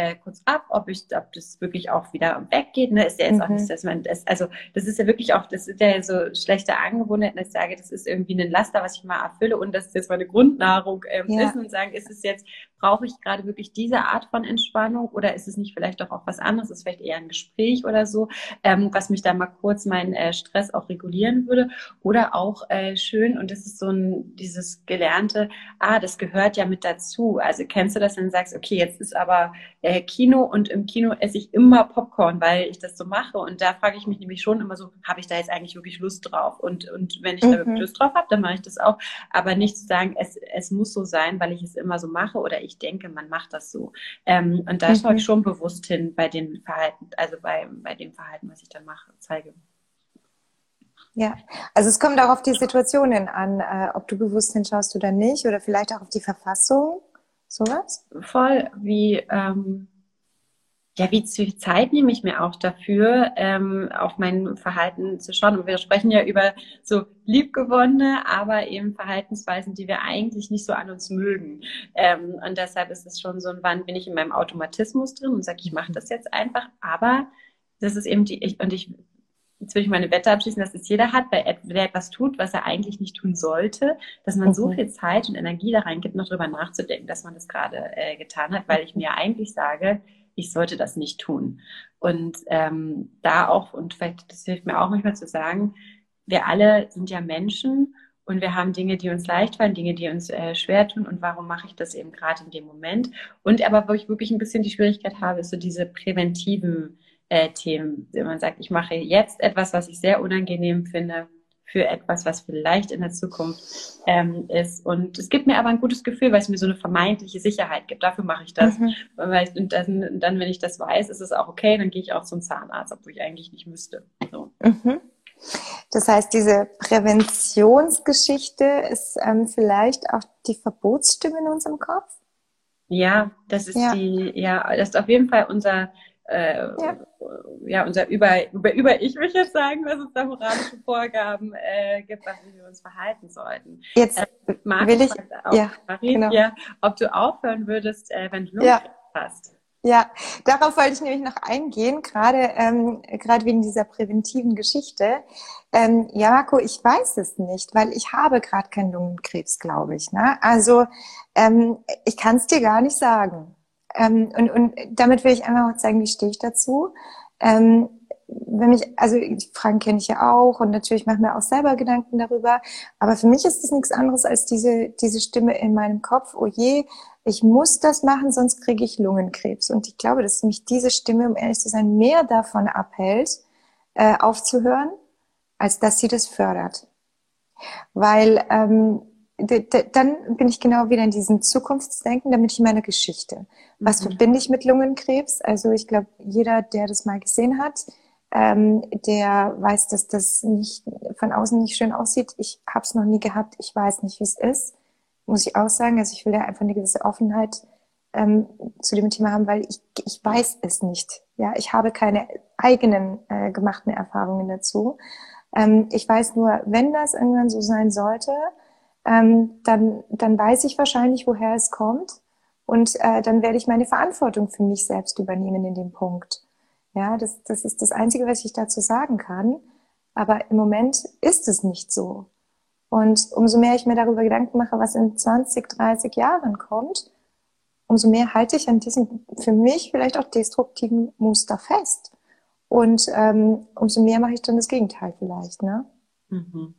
äh, kurz ab, ob ich, ob das wirklich auch wieder weggeht. Ne? Ist ja jetzt mhm. auch nicht, dass man das, also das ist ja wirklich auch, das ist ja so schlechte Angewohnheiten, dass ich sage, das ist irgendwie ein Laster, was ich mal erfülle und das ist jetzt meine Grundnahrung ähm, ja. ist und sagen, ist es jetzt, brauche ich gerade wirklich diese Art von Entspannung oder ist es nicht vielleicht doch auch was anderes, ist vielleicht eher ein Gespräch oder so, ähm, was mich da mal kurz meinen äh, Stress auch regulieren würde oder auch äh, schön und das ist so ein, dieses gelernte, ah, das gehört ja mit dazu. Also kennst du das, wenn du sagst, okay, jetzt ist aber äh, Kino und im Kino esse ich immer Popcorn, weil ich das so mache. Und da frage ich mich nämlich schon immer so, habe ich da jetzt eigentlich wirklich Lust drauf? Und, und wenn ich mhm. da wirklich Lust drauf habe, dann mache ich das auch. Aber nicht zu sagen, es, es muss so sein, weil ich es immer so mache oder ich denke, man macht das so. Ähm, und da mhm. schaue ich schon bewusst hin bei den Verhalten, also bei, bei dem Verhalten, was ich dann mache, zeige. Ja, also es kommt auch auf die Situationen an, äh, ob du bewusst hinschaust oder nicht, oder vielleicht auch auf die Verfassung. Sowas? Voll, wie, ähm, ja, wie viel Zeit nehme ich mir auch dafür, ähm, auf mein Verhalten zu schauen. Und wir sprechen ja über so liebgewonnene, aber eben Verhaltensweisen, die wir eigentlich nicht so an uns mögen. Ähm, und deshalb ist es schon so ein, wann bin ich in meinem Automatismus drin und sage, ich mache das jetzt einfach. Aber das ist eben die, ich, und ich jetzt will ich meine Wette abschließen, dass es jeder hat, weil er etwas tut, was er eigentlich nicht tun sollte, dass man mhm. so viel Zeit und Energie da reingibt, noch drüber nachzudenken, dass man das gerade äh, getan hat, weil ich mir eigentlich sage, ich sollte das nicht tun. Und ähm, da auch, und vielleicht, das hilft mir auch manchmal zu sagen, wir alle sind ja Menschen und wir haben Dinge, die uns leicht fallen, Dinge, die uns äh, schwer tun. Und warum mache ich das eben gerade in dem Moment? Und aber, wo ich wirklich ein bisschen die Schwierigkeit habe, ist so diese präventiven äh, Themen. Wenn man sagt, ich mache jetzt etwas, was ich sehr unangenehm finde, für etwas, was vielleicht in der Zukunft ähm, ist. Und es gibt mir aber ein gutes Gefühl, weil es mir so eine vermeintliche Sicherheit gibt. Dafür mache ich das. Mhm. Ich, und dann, dann, wenn ich das weiß, ist es auch okay, dann gehe ich auch zum Zahnarzt, obwohl ich eigentlich nicht müsste. So. Mhm. Das heißt, diese Präventionsgeschichte ist ähm, vielleicht auch die Verbotsstimme in unserem Kopf? Ja, das ist ja. die, ja, das ist auf jeden Fall unser äh, ja. ja. unser über, über, über ich würde jetzt sagen, dass es da moralische Vorgaben äh, gibt, was wir uns verhalten sollten. Jetzt äh, will ich, auch, ja, Marie, genau. ja, ob du aufhören würdest, äh, wenn du ja. hast. Ja, darauf wollte ich nämlich noch eingehen, gerade ähm, gerade wegen dieser präventiven Geschichte. Ähm, ja, Marco, ich weiß es nicht, weil ich habe gerade keinen Lungenkrebs, glaube ich. Ne? Also ähm, ich kann es dir gar nicht sagen. Ähm, und, und damit will ich einfach auch zeigen, wie stehe ich dazu. Ähm, wenn mich, also die Fragen kenne ich ja auch und natürlich mache ich mir auch selber Gedanken darüber. Aber für mich ist das nichts anderes als diese, diese Stimme in meinem Kopf, oh je, ich muss das machen, sonst kriege ich Lungenkrebs. Und ich glaube, dass mich diese Stimme, um ehrlich zu sein, mehr davon abhält, äh, aufzuhören, als dass sie das fördert. Weil ähm, dann bin ich genau wieder in diesem Zukunftsdenken, damit ich meine Geschichte. Was mhm. verbinde ich mit Lungenkrebs? Also ich glaube, jeder, der das mal gesehen hat, ähm, der weiß, dass das nicht von außen nicht schön aussieht. Ich habe es noch nie gehabt. Ich weiß nicht, wie es ist. Muss ich auch sagen. Also ich will ja einfach eine gewisse Offenheit ähm, zu dem Thema haben, weil ich, ich weiß es nicht. Ja, ich habe keine eigenen äh, gemachten Erfahrungen dazu. Ähm, ich weiß nur, wenn das irgendwann so sein sollte, ähm, dann, dann weiß ich wahrscheinlich, woher es kommt. Und äh, dann werde ich meine Verantwortung für mich selbst übernehmen in dem Punkt. Ja, das, das ist das Einzige, was ich dazu sagen kann. Aber im Moment ist es nicht so. Und umso mehr ich mir darüber Gedanken mache, was in 20, 30 Jahren kommt, umso mehr halte ich an diesem für mich vielleicht auch destruktiven Muster fest. Und ähm, umso mehr mache ich dann das Gegenteil vielleicht. Ne? Mhm.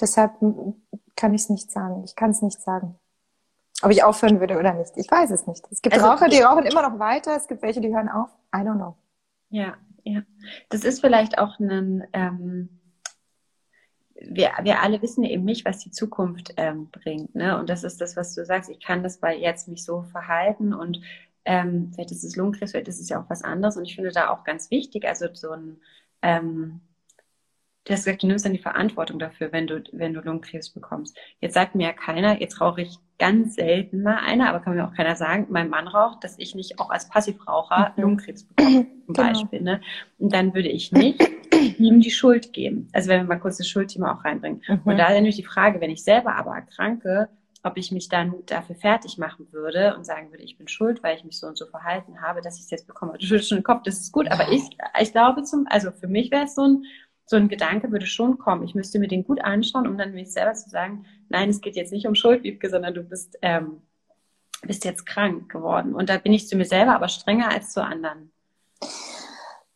Deshalb kann ich es nicht sagen. Ich kann es nicht sagen. Ob ich aufhören würde oder nicht. Ich weiß es nicht. Es gibt also, Raucher, die rauchen immer noch weiter. Es gibt welche, die hören auf. I don't know. Ja, ja. Das ist vielleicht auch ein, ähm, wir, wir alle wissen eben nicht, was die Zukunft ähm, bringt. Ne? Und das ist das, was du sagst. Ich kann das bei jetzt mich so verhalten und ähm, vielleicht ist es Lungenkrebs, vielleicht ist es ja auch was anderes. Und ich finde da auch ganz wichtig, also so ein, ähm, du hast gesagt, du nimmst dann die Verantwortung dafür, wenn du, wenn du Lungenkrebs bekommst. Jetzt sagt mir ja keiner, jetzt rauche ich ganz selten mal eine, aber kann mir auch keiner sagen, mein Mann raucht, dass ich nicht auch als Passivraucher mhm. Lungenkrebs bekomme, zum genau. Beispiel. Ne? Und dann würde ich nicht ihm die Schuld geben. Also wenn wir mal kurz das Schuldthema auch reinbringen. Mhm. Und da ist natürlich die Frage, wenn ich selber aber erkranke, ob ich mich dann dafür fertig machen würde und sagen würde, ich bin schuld, weil ich mich so und so verhalten habe, dass ich es jetzt bekomme. Du schüttelst schon den Kopf, das ist gut, aber ich, ich glaube zum, also für mich wäre es so ein, so ein Gedanke würde schon kommen. Ich müsste mir den gut anschauen, um dann mir selber zu sagen, nein, es geht jetzt nicht um Schuld, Wiebke, sondern du bist, ähm, bist jetzt krank geworden. Und da bin ich zu mir selber aber strenger als zu anderen.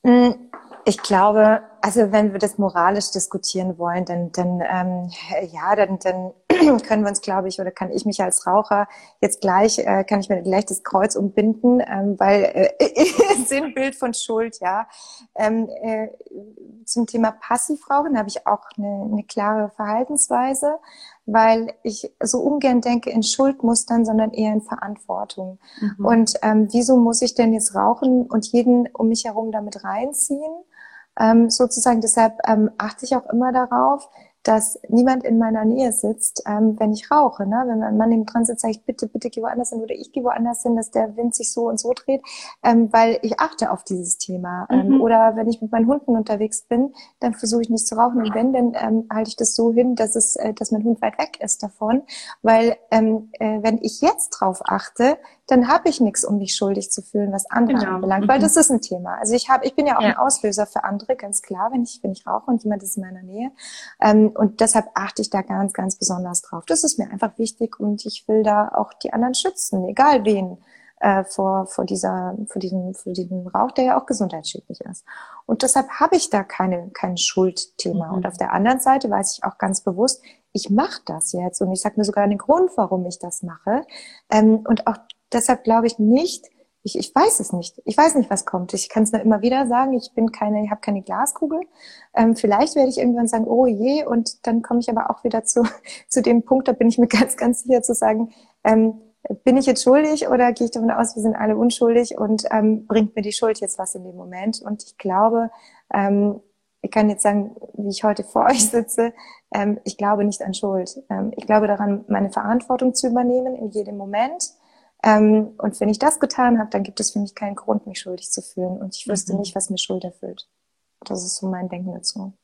Hm, ich glaube, also wenn wir das moralisch diskutieren wollen, dann, dann ähm, ja, dann, dann können wir uns, glaube ich, oder kann ich mich als Raucher jetzt gleich, äh, kann ich mir gleich das Kreuz umbinden, ähm, weil äh, Sinnbild von Schuld, ja. Ähm, äh, zum Thema Passivrauchen habe ich auch eine, eine klare Verhaltensweise, weil ich so ungern denke in Schuldmustern, sondern eher in Verantwortung. Mhm. Und ähm, wieso muss ich denn jetzt rauchen und jeden um mich herum damit reinziehen? Ähm, sozusagen deshalb ähm, achte ich auch immer darauf, dass niemand in meiner Nähe sitzt, ähm, wenn ich rauche. Ne? Wenn mein Mann neben dran sitzt, sage ich, bitte, bitte geh woanders hin oder ich gehe woanders hin, dass der Wind sich so und so dreht, ähm, weil ich achte auf dieses Thema. Ähm, mhm. Oder wenn ich mit meinen Hunden unterwegs bin, dann versuche ich nicht zu rauchen und wenn, dann ähm, halte ich das so hin, dass es, äh, dass mein Hund weit weg ist davon, weil ähm, äh, wenn ich jetzt drauf achte, dann habe ich nichts, um mich schuldig zu fühlen, was andere genau. anbelangt, weil mhm. das ist ein Thema. Also ich habe, ich bin ja auch ja. ein Auslöser für andere, ganz klar, wenn ich, wenn ich rauche und jemand ist in meiner Nähe. Ähm, und deshalb achte ich da ganz, ganz besonders drauf. Das ist mir einfach wichtig und ich will da auch die anderen schützen, egal wen äh, vor, vor, dieser, vor, diesem, vor diesem Rauch, der ja auch gesundheitsschädlich ist. Und deshalb habe ich da keine, kein Schuldthema. Mhm. Und auf der anderen Seite weiß ich auch ganz bewusst, ich mache das jetzt und ich sage mir sogar den Grund, warum ich das mache. Ähm, und auch deshalb glaube ich nicht, ich, ich weiß es nicht. Ich weiß nicht, was kommt. Ich kann es nur immer wieder sagen, ich bin keine, ich habe keine Glaskugel. Ähm, vielleicht werde ich irgendwann sagen, oh je, und dann komme ich aber auch wieder zu, zu dem Punkt, da bin ich mir ganz, ganz sicher zu sagen, ähm, bin ich jetzt schuldig oder gehe ich davon aus, wir sind alle unschuldig und ähm, bringt mir die Schuld jetzt was in dem Moment? Und ich glaube, ähm, ich kann jetzt sagen, wie ich heute vor euch sitze, ähm, ich glaube nicht an Schuld. Ähm, ich glaube daran, meine Verantwortung zu übernehmen in jedem Moment ähm, und wenn ich das getan habe, dann gibt es für mich keinen Grund, mich schuldig zu fühlen. Und ich wüsste mhm. nicht, was mir Schuld erfüllt. Das ist so mein Denken dazu.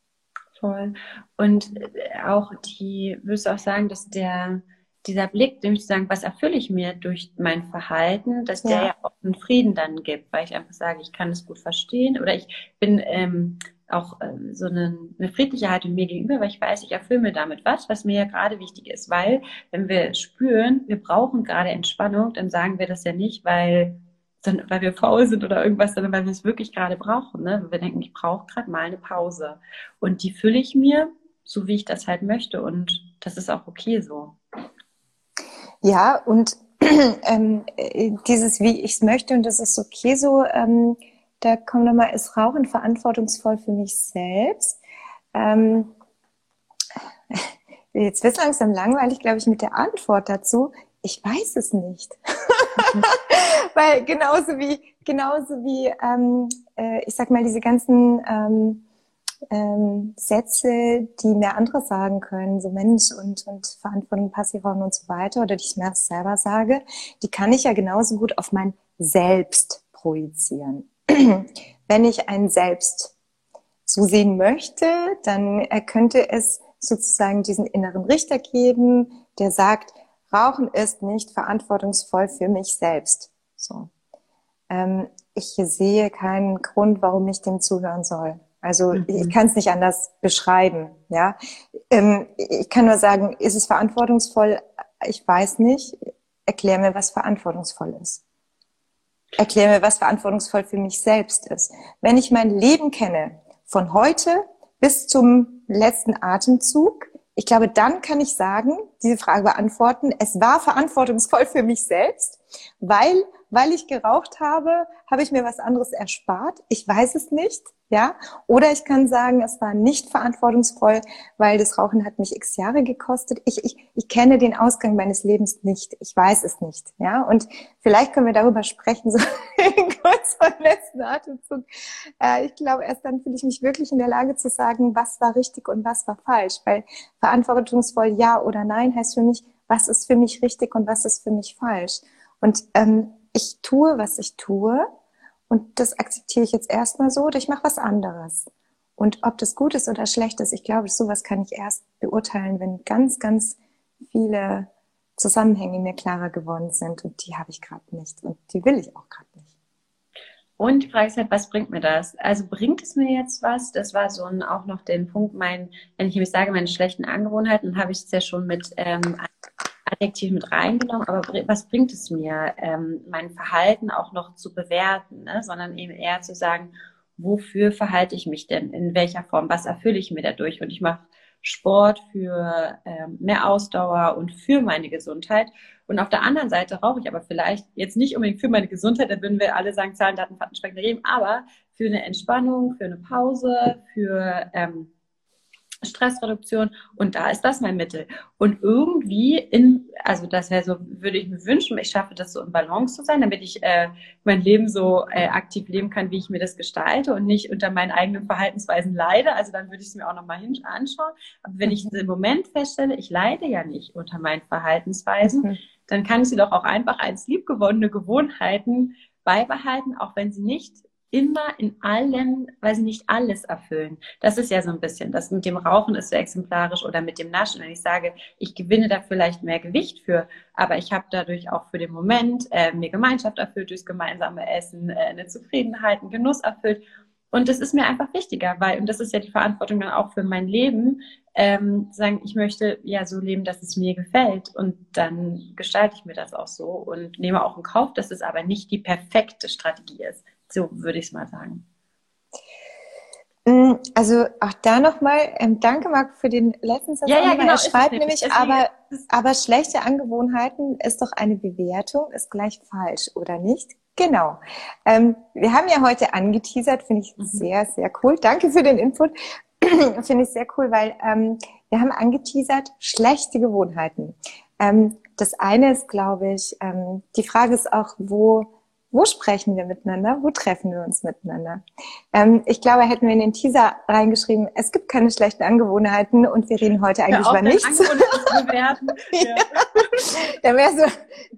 Voll. Und äh, auch die, würdest du auch sagen, dass der, dieser Blick, nämlich zu sagen, was erfülle ich mir durch mein Verhalten, dass der ja, ja auch einen Frieden dann gibt, weil ich einfach sage, ich kann es gut verstehen oder ich bin ähm, auch ähm, so eine, eine friedliche Haltung mir gegenüber, weil ich weiß, ich erfülle mir damit was, was mir ja gerade wichtig ist. Weil, wenn wir spüren, wir brauchen gerade Entspannung, dann sagen wir das ja nicht, weil, weil wir faul sind oder irgendwas, sondern weil wir es wirklich gerade brauchen. Ne? Wir denken, ich brauche gerade mal eine Pause. Und die fülle ich mir, so wie ich das halt möchte. Und das ist auch okay so. Ja, und ähm, äh, dieses, wie ich es möchte, und das ist okay so, ähm, da kommt nochmal, ist Rauchen verantwortungsvoll für mich selbst? Ähm, jetzt wird langsam langweilig, glaube ich, mit der Antwort dazu. Ich weiß es nicht. Weil genauso wie, genauso wie, ähm, äh, ich sag mal, diese ganzen ähm, ähm, Sätze, die mir andere sagen können, so Mensch und, und Verantwortung, Passivraum und so weiter, oder die ich mir selber sage, die kann ich ja genauso gut auf mein Selbst projizieren. wenn ich ein Selbst so sehen möchte, dann könnte es sozusagen diesen inneren Richter geben, der sagt, Rauchen ist nicht verantwortungsvoll für mich selbst. So. Ähm, ich sehe keinen Grund, warum ich dem zuhören soll. Also mhm. ich kann es nicht anders beschreiben. Ja, ähm, ich kann nur sagen, ist es verantwortungsvoll? Ich weiß nicht. Erklär mir, was verantwortungsvoll ist erkläre mir, was verantwortungsvoll für mich selbst ist. Wenn ich mein Leben kenne, von heute bis zum letzten Atemzug, ich glaube, dann kann ich sagen, diese Frage beantworten, es war verantwortungsvoll für mich selbst, weil, weil ich geraucht habe, habe ich mir was anderes erspart. Ich weiß es nicht. Ja, oder ich kann sagen, es war nicht verantwortungsvoll, weil das Rauchen hat mich x Jahre gekostet. Ich, ich, ich kenne den Ausgang meines Lebens nicht. Ich weiß es nicht. Ja, und vielleicht können wir darüber sprechen, so kurz vor dem letzten Atemzug. Äh, ich glaube, erst dann fühle ich mich wirklich in der Lage zu sagen, was war richtig und was war falsch. Weil verantwortungsvoll ja oder nein heißt für mich, was ist für mich richtig und was ist für mich falsch. Und ähm, ich tue, was ich tue und das akzeptiere ich jetzt erstmal so oder ich mache was anderes. Und ob das gut ist oder schlecht ist, ich glaube, sowas kann ich erst beurteilen, wenn ganz, ganz viele Zusammenhänge mir klarer geworden sind und die habe ich gerade nicht und die will ich auch gerade nicht. Und die Frage ist halt, was bringt mir das? Also bringt es mir jetzt was? Das war so ein, auch noch den Punkt, mein, wenn ich nämlich sage, meine schlechten Angewohnheiten, habe ich es ja schon mit ähm, Adjektiv mit reingenommen, aber was bringt es mir, ähm, mein Verhalten auch noch zu bewerten, ne? sondern eben eher zu sagen, wofür verhalte ich mich denn, in welcher Form, was erfülle ich mir dadurch und ich mache Sport für ähm, mehr Ausdauer und für meine Gesundheit. Und auf der anderen Seite rauche ich aber vielleicht jetzt nicht unbedingt für meine Gesundheit, da würden wir alle sagen, Zahlen, Daten, Fakten, Spektrum, aber für eine Entspannung, für eine Pause, für ähm, Stressreduktion und da ist das mein Mittel. Und irgendwie in, also das wäre so, würde ich mir wünschen, ich schaffe das so in Balance zu sein, damit ich äh, mein Leben so äh, aktiv leben kann, wie ich mir das gestalte und nicht unter meinen eigenen Verhaltensweisen leide. Also dann würde ich es mir auch nochmal anschauen. Aber wenn ich im Moment feststelle, ich leide ja nicht unter meinen Verhaltensweisen, mhm. dann kann ich sie doch auch einfach als liebgewonnene Gewohnheiten beibehalten, auch wenn sie nicht immer in allem, weil sie nicht alles erfüllen. Das ist ja so ein bisschen, das mit dem Rauchen ist so exemplarisch oder mit dem Naschen, wenn ich sage, ich gewinne da vielleicht mehr Gewicht für, aber ich habe dadurch auch für den Moment äh, mir Gemeinschaft erfüllt, durchs gemeinsame Essen äh, eine Zufriedenheit, einen Genuss erfüllt. Und das ist mir einfach wichtiger, weil, und das ist ja die Verantwortung dann auch für mein Leben, ähm, sagen, ich möchte ja so leben, dass es mir gefällt. Und dann gestalte ich mir das auch so und nehme auch in Kauf, dass es aber nicht die perfekte Strategie ist. So würde ich es mal sagen. Mm, also auch da nochmal, ähm, danke Marc für den letzten Satz. Ja, ja, genau. Er schreibt nämlich, aber, aber schlechte Angewohnheiten ist doch eine Bewertung, ist gleich falsch, oder nicht? Genau. Ähm, wir haben ja heute angeteasert, finde ich mhm. sehr, sehr cool. Danke für den Input. finde ich sehr cool, weil ähm, wir haben angeteasert, schlechte Gewohnheiten. Ähm, das eine ist, glaube ich, ähm, die Frage ist auch, wo wo sprechen wir miteinander? Wo treffen wir uns miteinander? Ähm, ich glaube, hätten wir in den Teaser reingeschrieben, es gibt keine schlechten Angewohnheiten und wir reden heute eigentlich über nichts. ja. Dann wäre so,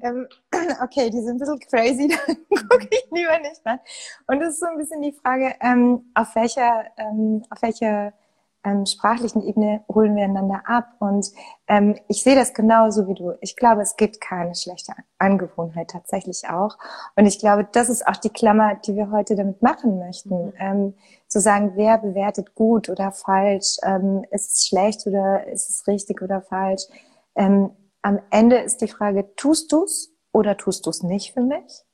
ähm, okay, die sind ein bisschen crazy, dann gucke ich lieber nicht rein. Und es ist so ein bisschen die Frage, ähm, auf welcher, ähm, auf welcher ähm, sprachlichen Ebene holen wir einander ab. Und ähm, ich sehe das genauso wie du. Ich glaube, es gibt keine schlechte Angewohnheit tatsächlich auch. Und ich glaube, das ist auch die Klammer, die wir heute damit machen möchten. Mhm. Ähm, zu sagen, wer bewertet gut oder falsch, ähm, ist es schlecht oder ist es richtig oder falsch. Ähm, am Ende ist die Frage, tust du's oder tust du's nicht für mich?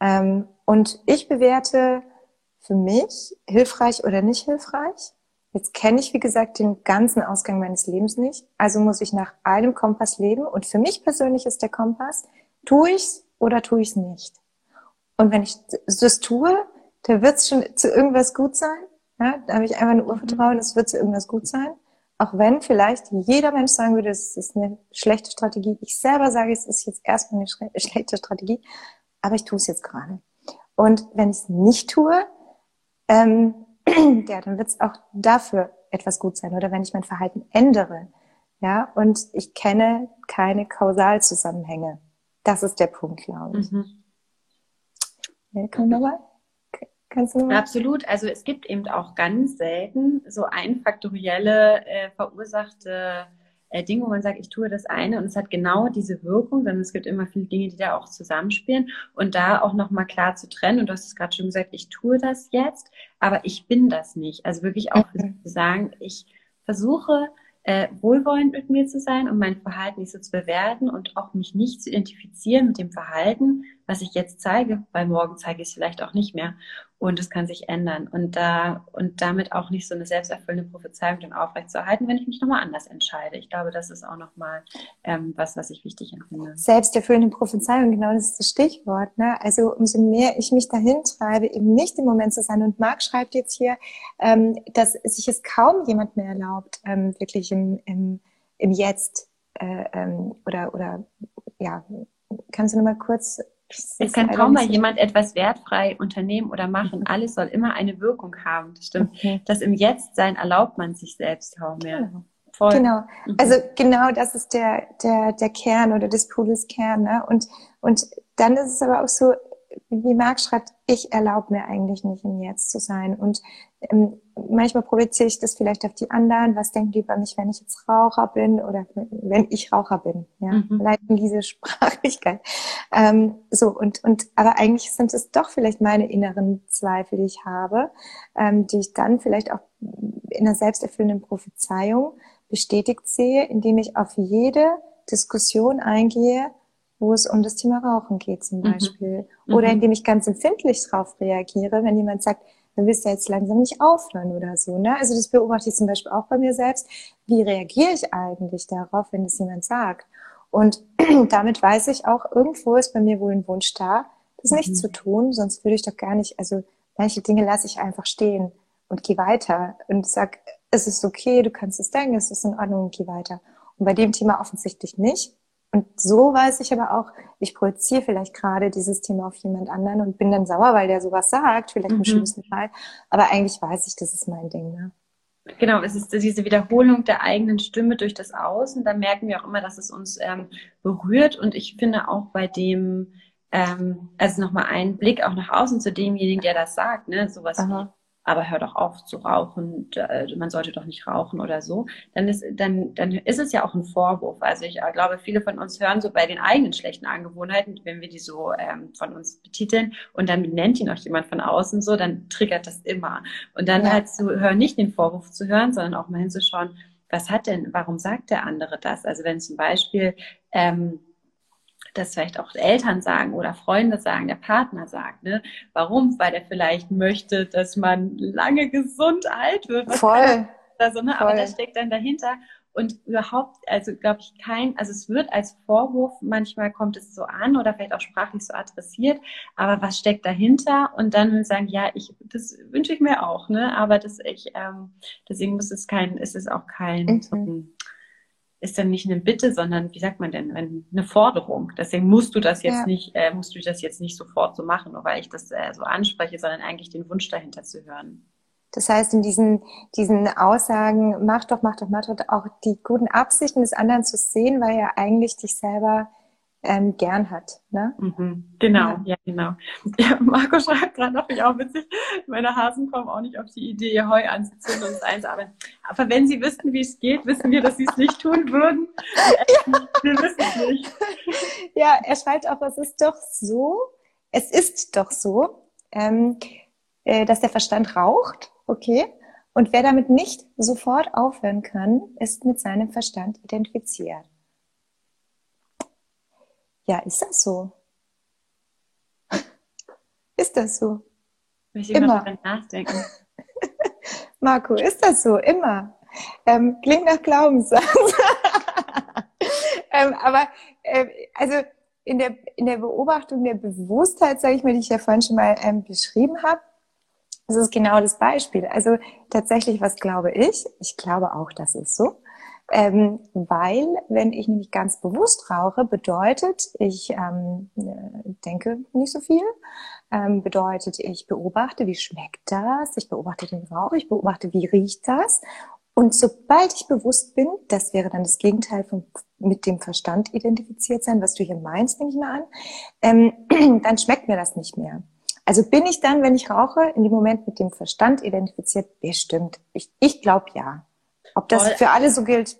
Ähm, und ich bewerte für mich hilfreich oder nicht hilfreich. Jetzt kenne ich, wie gesagt, den ganzen Ausgang meines Lebens nicht. Also muss ich nach einem Kompass leben. Und für mich persönlich ist der Kompass, tue ich's oder tue ich's nicht? Und wenn ich das tue, dann wird es schon zu irgendwas gut sein. Ja, da habe ich einfach ein Urvertrauen, es wird zu irgendwas gut sein. Auch wenn vielleicht jeder Mensch sagen würde, es ist eine schlechte Strategie. Ich selber sage, es ist jetzt erstmal eine schlechte Strategie, aber ich tue es jetzt gerade. Und wenn ich es nicht tue, ähm, ja, dann wird es auch dafür etwas gut sein. Oder wenn ich mein Verhalten ändere, ja, und ich kenne keine Kausalzusammenhänge. Das ist der Punkt, glaube ich. Mhm. Ja, komm nochmal. Kannst du nochmal? Absolut. Also es gibt eben auch ganz selten so einfaktorielle äh, verursachte äh, Dinge, wo man sagt, ich tue das eine und es hat genau diese Wirkung, sondern es gibt immer viele Dinge, die da auch zusammenspielen und da auch nochmal klar zu trennen. Und du hast es gerade schon gesagt, ich tue das jetzt, aber ich bin das nicht. Also wirklich auch zu sagen, ich versuche, äh, wohlwollend mit mir zu sein und mein Verhalten nicht so zu bewerten und auch mich nicht zu identifizieren mit dem Verhalten, was ich jetzt zeige, weil morgen zeige ich es vielleicht auch nicht mehr und es kann sich ändern und da und damit auch nicht so eine selbsterfüllende Prophezeiung dann aufrechtzuerhalten, wenn ich mich nochmal anders entscheide. Ich glaube, das ist auch nochmal ähm, was, was ich wichtig empfinde. Selbsterfüllende Prophezeiung, genau das ist das Stichwort. Ne? Also umso mehr ich mich dahin treibe, eben nicht im Moment zu sein. Und Marc schreibt jetzt hier, ähm, dass sich es kaum jemand mehr erlaubt, ähm, wirklich im, im, im Jetzt äh, ähm, oder oder ja, kannst du nochmal kurz es kann kaum mal jemand etwas wertfrei unternehmen oder machen. Mhm. Alles soll immer eine Wirkung haben. Das stimmt. Okay. Das im Jetzt-Sein erlaubt man sich selbst kaum mehr. Genau. Voll. Genau. Mhm. Also genau das ist der, der, der Kern oder des Pudels Kern. Ne? Und, und dann ist es aber auch so, wie Marc schreibt, ich erlaube mir eigentlich nicht im Jetzt zu sein. Und, ähm, manchmal projiziere ich das vielleicht auf die anderen. Was denken die über mich, wenn ich jetzt Raucher bin oder wenn ich Raucher bin? Ja, mhm. leiten diese Sprachlichkeit. Ähm, so und und aber eigentlich sind es doch vielleicht meine inneren Zweifel, die ich habe, ähm, die ich dann vielleicht auch in einer selbsterfüllenden Prophezeiung bestätigt sehe, indem ich auf jede Diskussion eingehe, wo es um das Thema Rauchen geht zum mhm. Beispiel. Mhm. Oder indem ich ganz empfindlich darauf reagiere, wenn jemand sagt, dann willst du jetzt langsam nicht aufhören oder so. Ne? Also das beobachte ich zum Beispiel auch bei mir selbst. Wie reagiere ich eigentlich darauf, wenn das jemand sagt? Und damit weiß ich auch, irgendwo ist bei mir wohl ein Wunsch da, das nicht mhm. zu tun, sonst würde ich doch gar nicht, also manche Dinge lasse ich einfach stehen und gehe weiter und sag, es ist okay, du kannst es denken, es ist in Ordnung und geh weiter. Und bei dem Thema offensichtlich nicht. Und so weiß ich aber auch, ich projiziere vielleicht gerade dieses Thema auf jemand anderen und bin dann sauer, weil der sowas sagt, vielleicht im mhm. schlimmsten Fall. Aber eigentlich weiß ich, das ist mein Ding. Ne? Genau, es ist diese Wiederholung der eigenen Stimme durch das Außen. Da merken wir auch immer, dass es uns ähm, berührt. Und ich finde auch bei dem, ähm, also nochmal einen Blick auch nach außen zu demjenigen, der das sagt, ne, sowas Aha aber hör doch auf zu rauchen, man sollte doch nicht rauchen oder so, dann ist, dann, dann ist es ja auch ein Vorwurf. Also ich äh, glaube, viele von uns hören so bei den eigenen schlechten Angewohnheiten, wenn wir die so ähm, von uns betiteln und dann nennt ihn auch jemand von außen so, dann triggert das immer. Und dann ja. halt zu hören, nicht den Vorwurf zu hören, sondern auch mal hinzuschauen, was hat denn, warum sagt der andere das? Also wenn zum Beispiel ähm, das vielleicht auch Eltern sagen oder Freunde sagen, der Partner sagt. Ne? Warum? Weil er vielleicht möchte, dass man lange gesund alt wird. Voll. Also, ne? Voll. Aber das steckt dann dahinter. Und überhaupt, also glaube ich, kein, also es wird als Vorwurf, manchmal kommt es so an oder vielleicht auch sprachlich so adressiert, aber was steckt dahinter? Und dann sagen, ja, ich, das wünsche ich mir auch, ne? Aber das ich, ähm, deswegen muss es kein, ist es auch kein mhm. Ist dann nicht eine Bitte, sondern wie sagt man denn, eine Forderung. Deswegen musst du das jetzt ja. nicht, äh, musst du das jetzt nicht sofort so machen, nur weil ich das äh, so anspreche, sondern eigentlich den Wunsch dahinter zu hören. Das heißt, in diesen, diesen Aussagen, mach doch, mach doch, mach doch, auch die guten Absichten des anderen zu sehen, weil ja eigentlich dich selber ähm, gern hat. Ne? Mhm, genau, ja, ja genau. Ja, Marco schreibt gerade noch, ich auch witzig, meine Hasen kommen auch nicht auf die Idee, ihr Heu anzuzünden und es einzuarbeiten. Aber wenn sie wüssten, wie es geht, wissen wir, dass sie es nicht tun würden. Ja. Wir wissen es nicht. Ja, er schreibt auch, es ist doch so, es ist doch so, ähm, äh, dass der Verstand raucht, okay? Und wer damit nicht sofort aufhören kann, ist mit seinem Verstand identifiziert. Ja, ist das so? Ist das so? Möchte ich Immer. Mal nachdenken. Marco, ist das so? Immer. Ähm, klingt nach Glaubenssatz. ähm, aber äh, also in der, in der Beobachtung der Bewusstheit, sage ich mal, die ich ja vorhin schon mal ähm, beschrieben habe, das ist genau das Beispiel. Also tatsächlich, was glaube ich? Ich glaube auch, das ist so. Ähm, weil, wenn ich nämlich ganz bewusst rauche, bedeutet, ich ähm, denke nicht so viel, ähm, bedeutet, ich beobachte, wie schmeckt das, ich beobachte den Rauch, ich beobachte, wie riecht das. Und sobald ich bewusst bin, das wäre dann das Gegenteil von mit dem Verstand identifiziert sein, was du hier meinst, nehme ich mal an, ähm, dann schmeckt mir das nicht mehr. Also bin ich dann, wenn ich rauche, in dem Moment mit dem Verstand identifiziert? Bestimmt. Ich, ich glaube ja. Ob das für alle so gilt,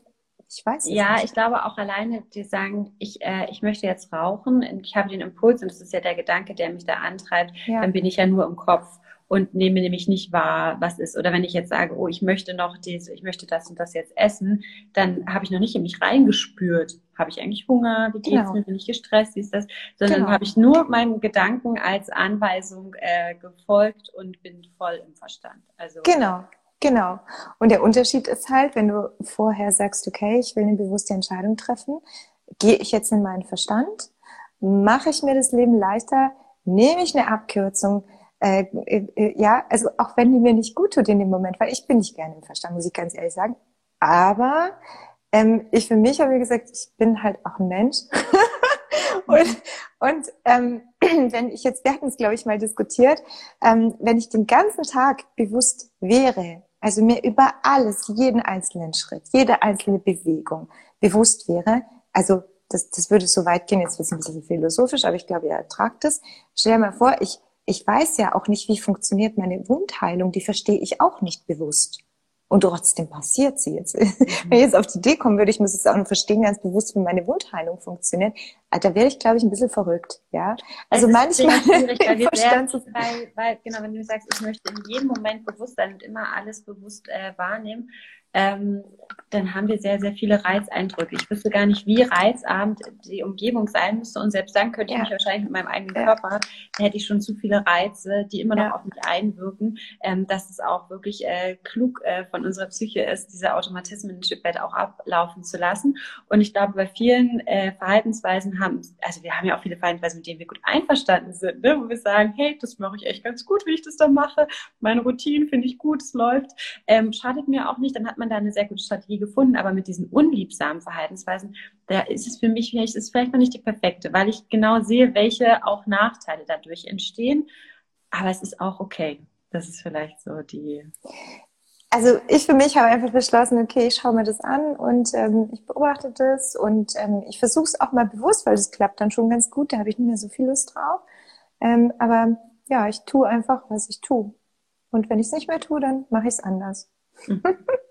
ich weiß es Ja, nicht. ich glaube auch alleine, die sagen, ich, äh, ich möchte jetzt rauchen, ich habe den Impuls und das ist ja der Gedanke, der mich da antreibt, ja. dann bin ich ja nur im Kopf und nehme nämlich nicht wahr, was ist. Oder wenn ich jetzt sage, oh, ich möchte noch diese, ich möchte das und das jetzt essen, dann habe ich noch nicht in mich reingespürt. Habe ich eigentlich Hunger? Wie geht's genau. mir? Bin ich gestresst? Wie ist das? Sondern genau. habe ich nur meinen Gedanken als Anweisung äh, gefolgt und bin voll im Verstand. Also genau. Genau. Und der Unterschied ist halt, wenn du vorher sagst, okay, ich will eine bewusste Entscheidung treffen, gehe ich jetzt in meinen Verstand, mache ich mir das Leben leichter, nehme ich eine Abkürzung, äh, äh, ja, also auch wenn die mir nicht gut tut in dem Moment, weil ich bin nicht gerne im Verstand, muss ich ganz ehrlich sagen. Aber ähm, ich für mich habe gesagt, ich bin halt auch ein Mensch. und und ähm, wenn ich jetzt, wir hatten es, glaube ich, mal diskutiert, ähm, wenn ich den ganzen Tag bewusst wäre, also mir über alles, jeden einzelnen Schritt, jede einzelne Bewegung bewusst wäre, also das, das würde so weit gehen, jetzt wird es ein bisschen philosophisch, aber ich glaube, ihr ertragt es. Stell dir mal vor, ich, ich weiß ja auch nicht, wie funktioniert meine Wundheilung. Die verstehe ich auch nicht bewusst. Und trotzdem passiert sie jetzt. Mhm. Wenn ich jetzt auf die Idee kommen würde, ich muss es auch noch verstehen, ganz bewusst, wie meine Wundheilung funktioniert, äh, da wäre ich, glaube ich, ein bisschen verrückt, ja. Also manchmal weil, sehr, weil, weil, genau, wenn du sagst, ich möchte in jedem Moment bewusst sein und immer alles bewusst äh, wahrnehmen, ähm, dann haben wir sehr, sehr viele Reizeindrücke. Ich wüsste gar nicht, wie reizarm die Umgebung sein müsste. Und selbst dann könnte ja. ich mich wahrscheinlich mit meinem eigenen ja. Körper, da hätte ich schon zu viele Reize, die immer noch ja. auf mich einwirken, ähm, dass es auch wirklich äh, klug äh, von unserer Psyche ist, diese Automatismen ein Stück weit auch ablaufen zu lassen. Und ich glaube, bei vielen äh, Verhaltensweisen haben, also wir haben ja auch viele Verhaltensweisen, mit denen wir gut einverstanden sind, ne? wo wir sagen, hey, das mache ich echt ganz gut, wie ich das da mache. Meine Routine finde ich gut, es läuft. Ähm, schadet mir auch nicht, dann hat man da eine sehr gute Strategie gefunden, aber mit diesen unliebsamen Verhaltensweisen, da ist es für mich vielleicht, ist vielleicht noch nicht die perfekte, weil ich genau sehe, welche auch Nachteile dadurch entstehen. Aber es ist auch okay. Das ist vielleicht so die. Also ich für mich habe einfach beschlossen, okay, ich schaue mir das an und ähm, ich beobachte das und ähm, ich versuche es auch mal bewusst, weil das klappt dann schon ganz gut, da habe ich nicht mehr so viel Lust drauf. Ähm, aber ja, ich tue einfach, was ich tue. Und wenn ich es nicht mehr tue, dann mache ich es anders. Mhm.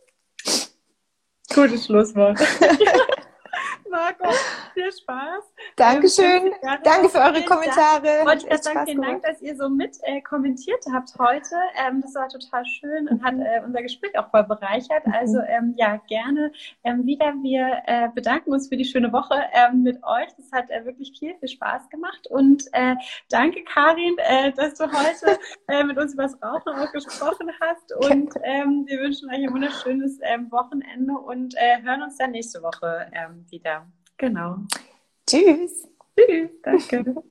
Gutes Schlusswort. Marco, viel Spaß. Dankeschön. Ähm, Danke für eure Kommentare. Wollte ich sagen, vielen Dank, dass ihr so mit äh, kommentiert habt heute. Ähm, das war total schön und hat äh, unser Gespräch auch voll bereichert. Mhm. Also ähm, ja, gerne ähm, wieder. Wir äh, bedanken uns für die schöne Woche ähm, mit euch. Das hat äh, wirklich viel, viel Spaß gemacht. Und äh, danke, Karin, äh, dass du heute mit uns über das Rauchen auch gesprochen hast. Und ähm, wir wünschen euch ein wunderschönes ähm, Wochenende und hören uns dann nächste Woche ähm, wieder. Genau. Tschüss. Tschüss. Danke.